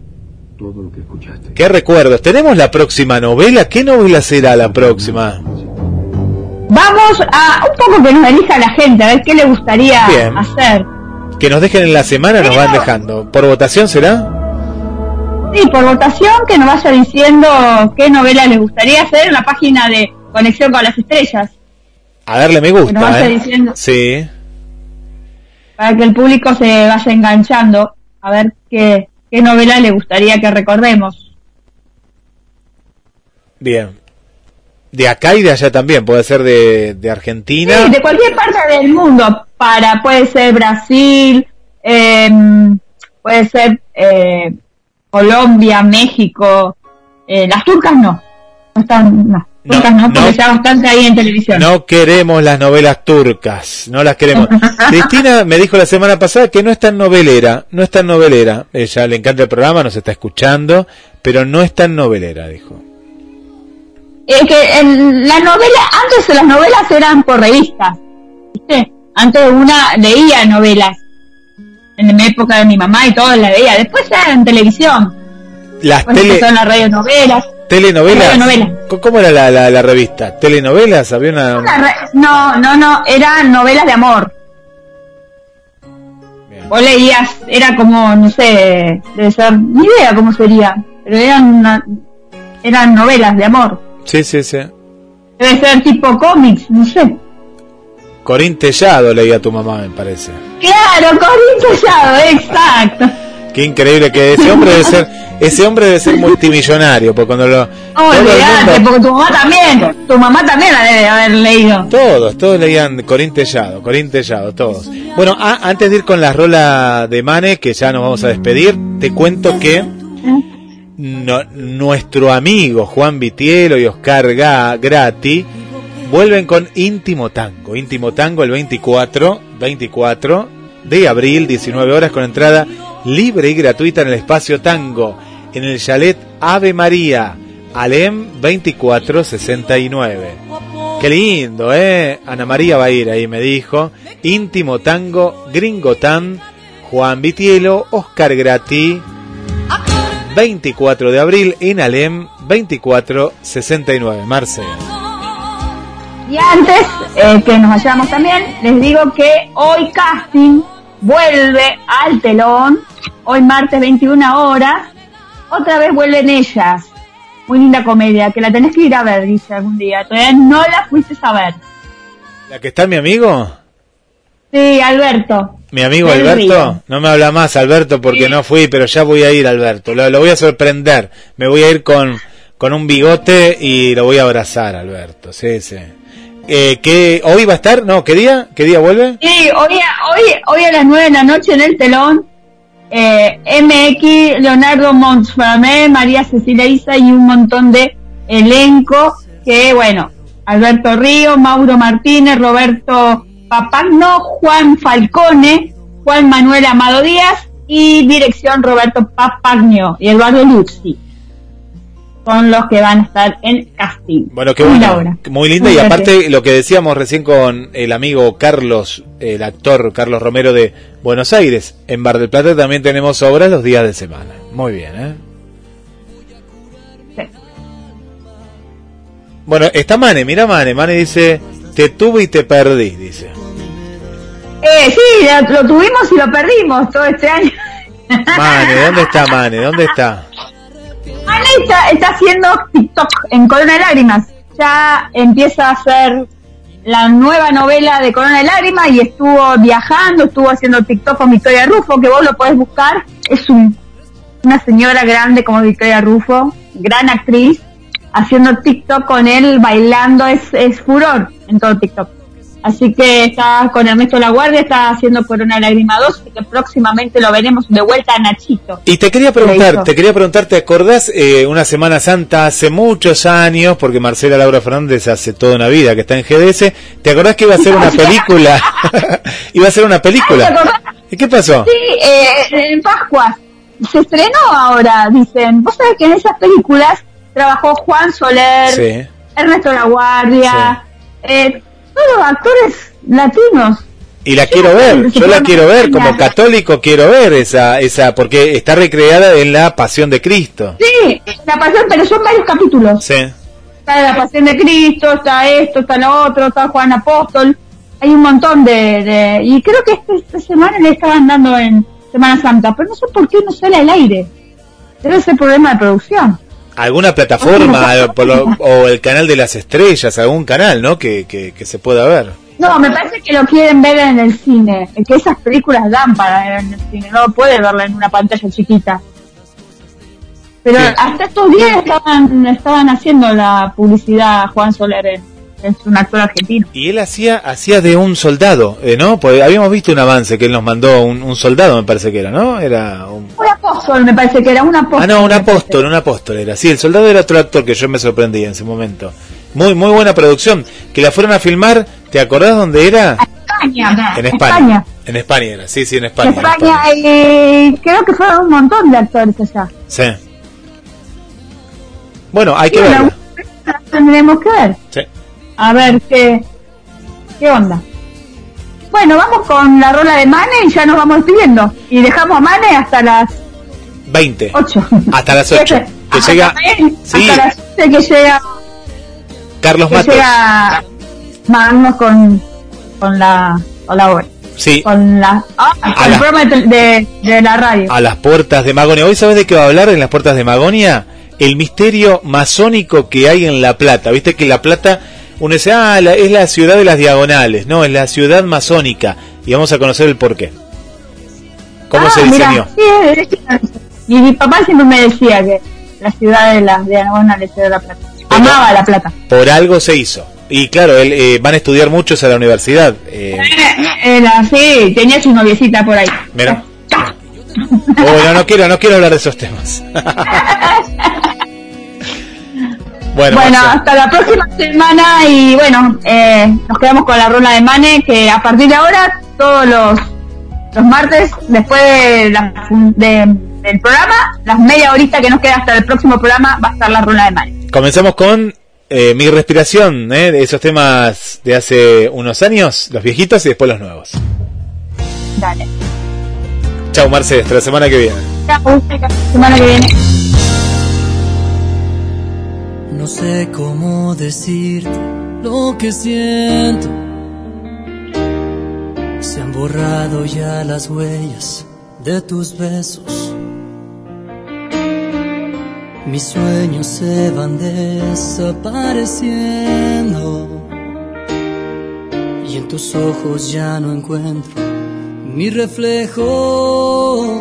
¿Qué recuerdos? ¿Tenemos la próxima novela? ¿Qué novela será la próxima? Vamos a un poco que nos elija la gente, a ver qué le gustaría Bien. hacer. Que nos dejen en la semana, nos van dejando. ¿Por votación será? Sí, por votación, que nos vaya diciendo qué novela les gustaría hacer en la página de Conexión con las Estrellas, A darle me Que nos gusta, vaya ¿eh? diciendo. Sí. para que el público se vaya enganchando a ver qué, qué novela le gustaría que recordemos. Bien. De acá y de allá también, puede ser de, de Argentina. Sí, de cualquier parte del mundo, para puede ser Brasil, em, puede ser eh, Colombia, México, Eh, las turcas no. No están, no. Turcas no, porque ya bastante ahí en televisión. No queremos las novelas turcas, no las queremos. Cristina me dijo la semana pasada que no es tan novelera, no es tan novelera. Ella le encanta el programa, nos está escuchando, pero no es tan novelera, dijo. Es que en la novela, antes las novelas eran por revistas, ¿viste? Antes una leía novelas. En mi época de mi mamá y todo la veía. Después ya en televisión. Las tele, empezaron las radionovelas. telenovelas. ¿Cómo- ¿Cómo era la, la, la revista? ¿Telenovelas? Había una... Una No, no, no, eran novelas de amor. Vos leías, era como, no sé, debe ser, ni idea cómo sería, pero eran, una- eran novelas de amor. Sí, sí, sí. Debe ser tipo cómics, no sé. Corín Tellado leía tu mamá, me parece. Claro, Corín Tellado, exacto. Qué increíble que ese hombre debe ser, ese hombre debe ser multimillonario, porque cuando lo Olvídate, mundo- porque tu mamá también, tu mamá también la debe haber leído. todos, todos leían Corín Tellado, Corín Tellado, todos. Bueno, a- antes de ir con la rola de Mane, que ya nos vamos a despedir, te cuento que no- nuestro amigo Juan Vitielo y Oscar Ga- Grati vuelven con Íntimo Tango. Íntimo Tango el 24, 24 de abril, 19 horas, con entrada libre y gratuita en el espacio Tango, en el chalet Ave María, Alem 2469. Qué lindo, ¿eh? Ana María va a ir ahí, me dijo. Íntimo Tango, Gringo Tan, Juan Vitielo, Oscar Grati, 24 de abril en Alem 2469. Marce. Y antes eh, que nos vayamos también, les digo que hoy casting vuelve al telón, hoy martes 21 horas, otra vez vuelven ellas. Muy linda comedia, que la tenés que ir a ver, dice algún día. Todavía no la fuiste a ver. ¿La que está mi amigo? Sí, Alberto. Mi amigo Del Alberto, Río. no me habla más Alberto porque no fui, pero ya voy a ir Alberto, lo, lo voy a sorprender, me voy a ir con, con un bigote y lo voy a abrazar Alberto, sí, sí. Eh, ¿qué, ¿Hoy va a estar? No, ¿qué día? ¿Qué día vuelve? Sí, hoy, a- hoy, hoy a las 9 de la noche en el telón, eh, MX, Leonardo Montsframé, María Cecilia Isa y un montón de elenco que, bueno, Alberto Río, Mauro Martínez, Roberto Papagno, Juan Falcone, Juan Manuel Amado Díaz y dirección Roberto Papagno y Eduardo Luzzi. Son los que van a estar en casting. Bueno, qué Muy bueno, muy linda Muy y gracias. aparte lo que decíamos recién con el amigo Carlos, el actor Carlos Romero de Buenos Aires, en Bar del Plata también tenemos obras los días de semana. Muy bien, ¿eh? Sí. Bueno, está Mane, mira Mane, Mane dice, te tuve y te perdí, dice. Eh, sí, lo, lo tuvimos y lo perdimos todo este año. Mane, ¿dónde está Mane? ¿Dónde está? Está haciendo TikTok en Corona de Lágrimas. Ya empieza a hacer la nueva novela de Corona de Lágrimas y estuvo viajando, estuvo haciendo TikTok con Victoria Rufo, que vos lo podés buscar. Es un- una señora grande como Victoria Rufo, gran actriz, haciendo TikTok con él, bailando, es, es furor en todo TikTok. Así que está con Ernesto La Guardia, está haciendo Corona de Lágrima 2, así que próximamente lo veremos de vuelta a Nachito. Y te quería preguntar, te quería preguntar, ¿te acordás eh, una Semana Santa hace muchos años, porque Marcela Laura Fernández hace toda una vida que está en GDS, ¿te acordás que iba a ser una película? iba a ser una ¿Te película. ¿Y qué pasó? Sí, eh, en Pascuas. Se estrenó ahora, dicen. Vos sabés que en esas películas trabajó Juan Soler, Sí. Ernesto La Guardia, eh, todos actores latinos. Y la quiero ver, yo la quiero ver, como católico quiero ver esa, esa, porque está recreada en la Pasión de Cristo. Sí, la pasión, pero son varios capítulos. Sí. Está la pasión de Cristo, está esto, está lo otro, está Juan Apóstol. Hay un montón de... de- y creo que este- esta semana le estaban dando en Semana Santa, pero no sé por qué no sale al aire. Debe ser problema de producción. ¿Alguna plataforma por lo- o el canal de las estrellas, algún canal, ¿no? Que, que, que se pueda ver. No, me parece que lo quieren ver en el cine, que esas películas dan para ver en el cine, no puede verla en una pantalla chiquita. Pero Sí. hasta estos días estaban, estaban haciendo la publicidad Juan Soler, en- es un actor argentino. Y él hacía hacía de un soldado, eh, ¿no? Pues habíamos visto un avance que él nos mandó, un, un soldado me parece que era, ¿no? Era un... Apóstol. me parece que era un apóstol. Ah, no, un apóstol, un apóstol era. Sí, el soldado era otro actor que yo me sorprendí en ese momento. Muy, muy buena producción. Que la fueron a filmar, ¿te acordás dónde era? España. En España. En España era, sí, sí, en España. en España, eh, creo que fueron un montón de actores allá. Sí. Bueno, hay que Sí, la tendremos que ver. Sí. A ver qué, qué onda. Bueno, vamos con la rola de Mane y ya nos vamos despidiendo. Y dejamos a Mane hasta las 20. 8. Hasta las 8. Que llega. Sí, Hasta las 7 que llega, Carlos que Matos. llega Magnus con, con la, con la. Sí, Con la, ah, con el programa de la radio. a las puertas de Magonia. ¿Hoy sabes de qué va a hablar en las puertas de Magonia? El misterio masónico que hay en La Plata. Viste que La Plata, uno dice, ah, la- es la ciudad de las diagonales. No, es la ciudad masónica. Y vamos a conocer el porqué. ¿Cómo Ah, se mira, diseñó? sí, es cierto. y mi papá siempre me decía que la ciudad de las diagonales era La Plata. Amaba La Plata. Por algo se hizo. Y claro, él, eh, van a estudiar muchos a la universidad. Eh, Era así, tenía su noviecita por ahí. mira. Oh, no, no quiero, no quiero hablar de esos temas. bueno, hasta la próxima semana y bueno, eh, nos quedamos con la rola de Mane que a partir de ahora, todos los, los martes, después de la de- del programa, las media horita que nos queda hasta el próximo programa, va a estar la rola de Mane. Comenzamos con eh, mi respiración, ¿eh? de esos temas de hace unos años, los viejitos y después los nuevos. Dale. Chau, Marce, hasta la semana que viene. Chao, semana que viene. No sé cómo decirte lo que siento. Se han borrado ya las huellas de tus besos. Mis sueños se van desapareciendo. Y en tus ojos ya no encuentro mi reflejo.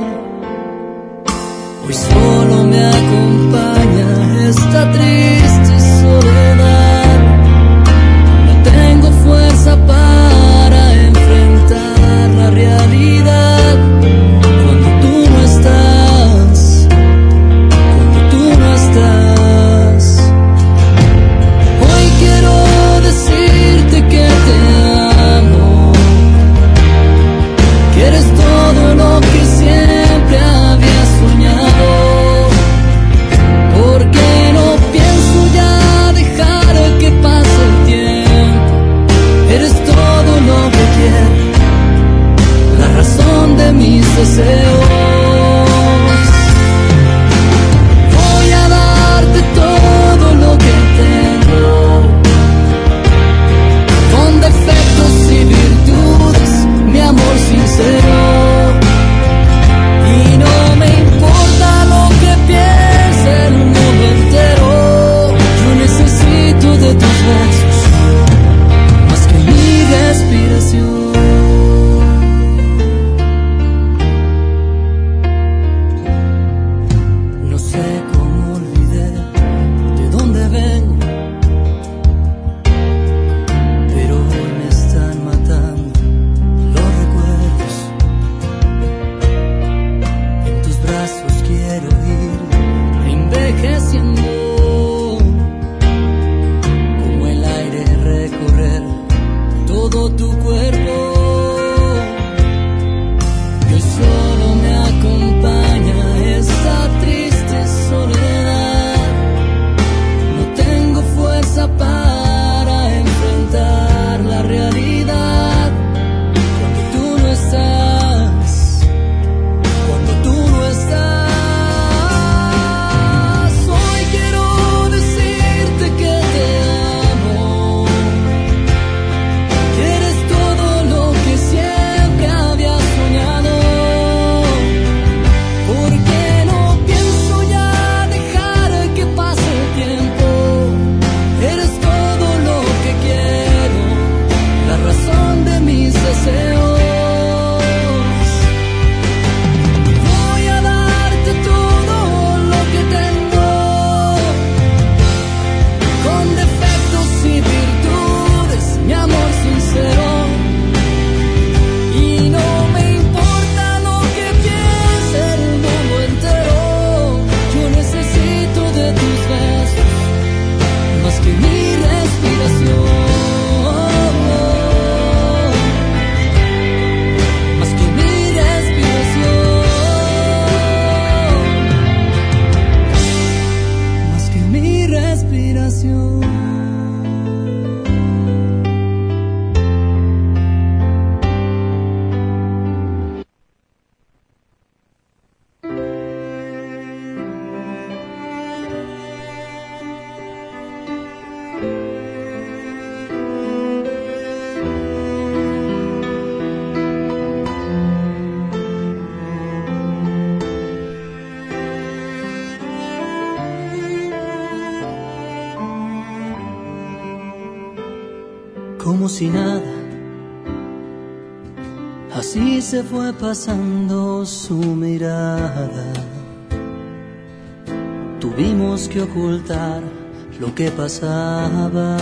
Hoy solo me acompaña esta triste soledad. No tengo fuerza para enfrentar la realidad. Pasando su mirada. Tuvimos que ocultar lo que pasaba.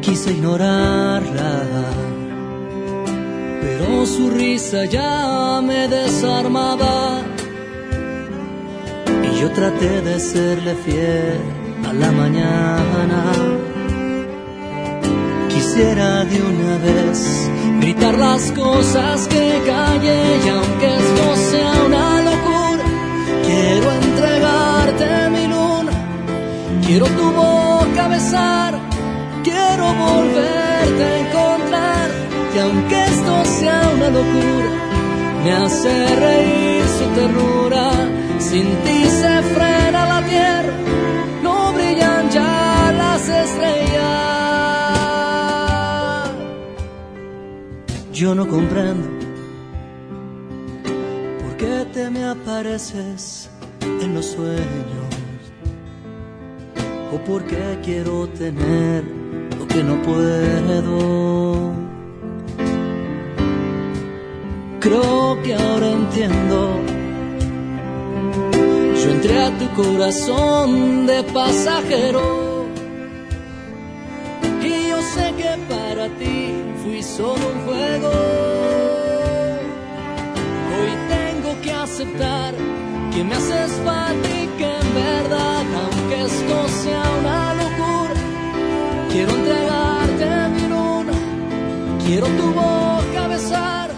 Quise ignorarla, pero su risa ya me desarmaba. Y yo traté de serle fiel a la mañana. Quisiera de una vez gritar las cosas que callé y aunque esto sea una locura, quiero entregarte mi luna, quiero tu boca besar, quiero volverte a encontrar y aunque esto sea una locura, me hace reír su ternura, sin ti se frena Yo no comprendo por qué te me apareces en los sueños o por qué quiero tener lo que no puedo. Creo que ahora entiendo. Yo entré a tu corazón de pasajero para ti fui solo un juego. Hoy tengo que aceptar que me haces falta y que en verdad, aunque esto sea una locura, quiero entregarte mi luna, quiero tu boca besar,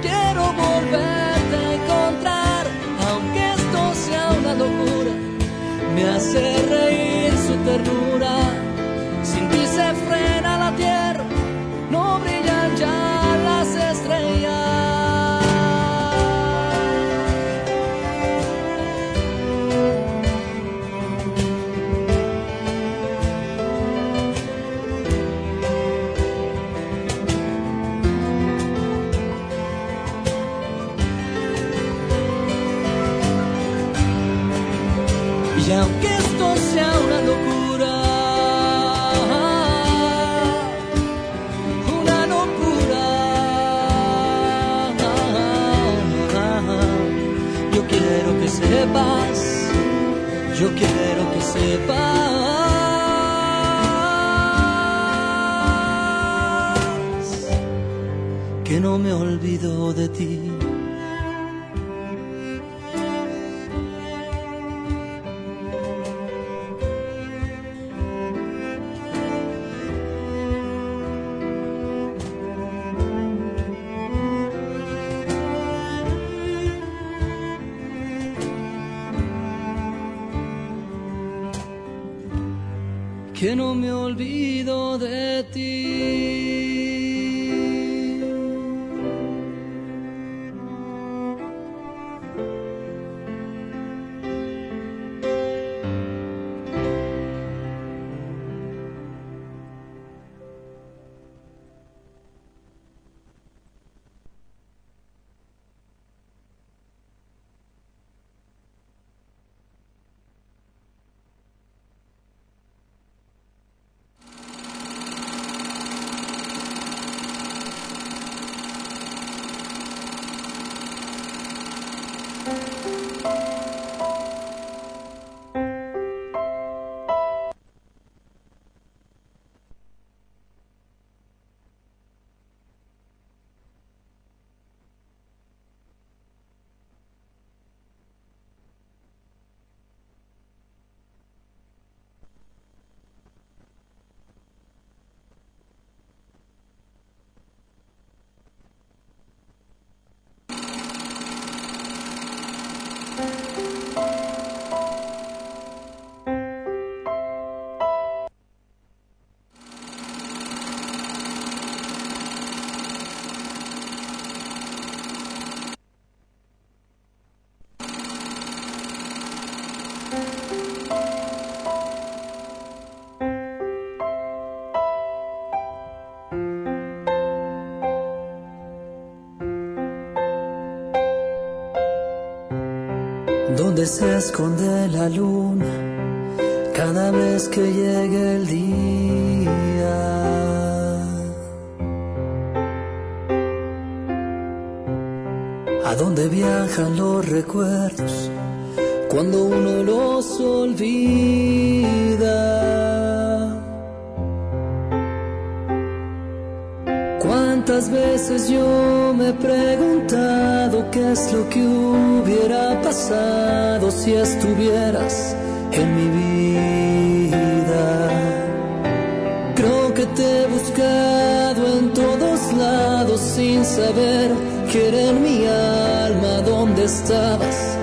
quiero volverte a encontrar, aunque esto sea una locura, me hace reír su ternura, yo quiero que sepas que no me olvido de ti. Se esconde la luna cada vez que llegue el día. A dónde viajan los recuerdos cuando uno los olvida. ¿Cuántas veces yo me he preguntado qué es lo que hubiera pasado si estuvieras en mi vida? Creo que te he buscado en todos lados sin saber que era en mi alma donde estabas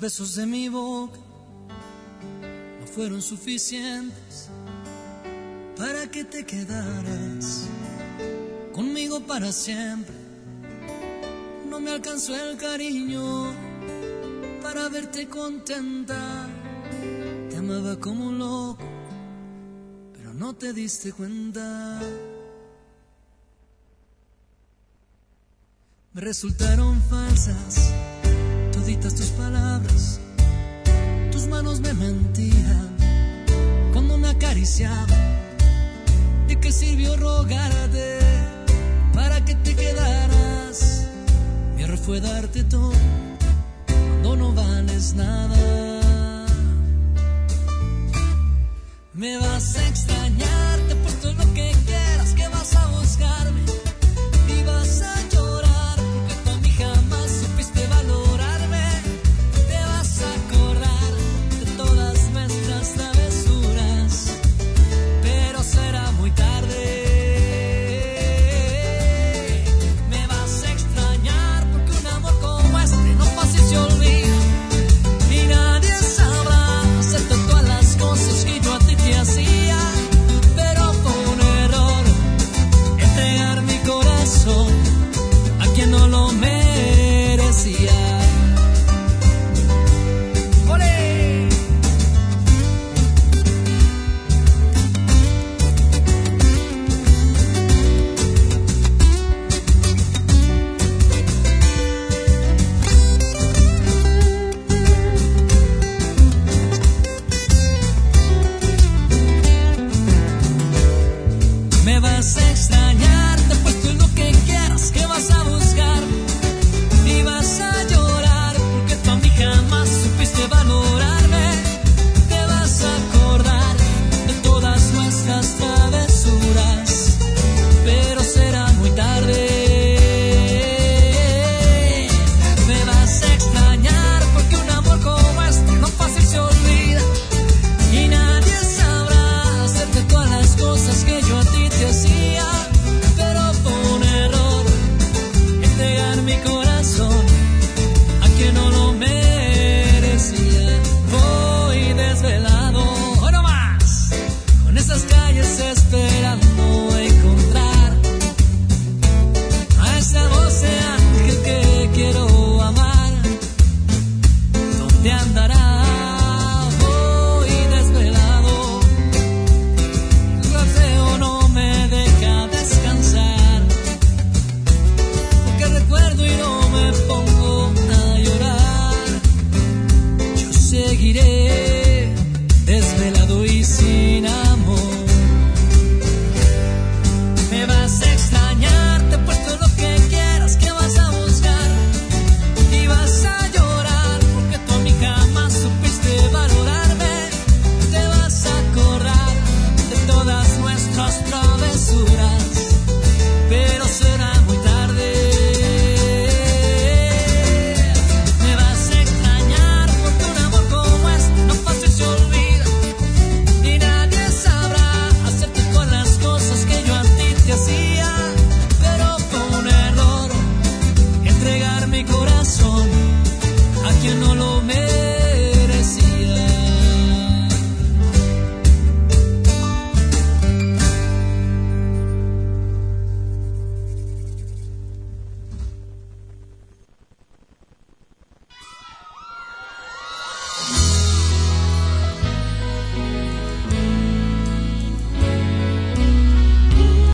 Besos de mi boca no fueron suficientes para que te quedaras conmigo para siempre. No me alcanzó el cariño para verte contenta. Te amaba como un loco, pero no te diste cuenta. Me resultaron falsas tus palabras, tus manos me mentían cuando me acariciaban. ¿De qué sirvió rogarte para que te quedaras? Mi error fue darte todo cuando no vales nada. Me vas a extrañarte por todo lo que quieras, que vas a buscarme.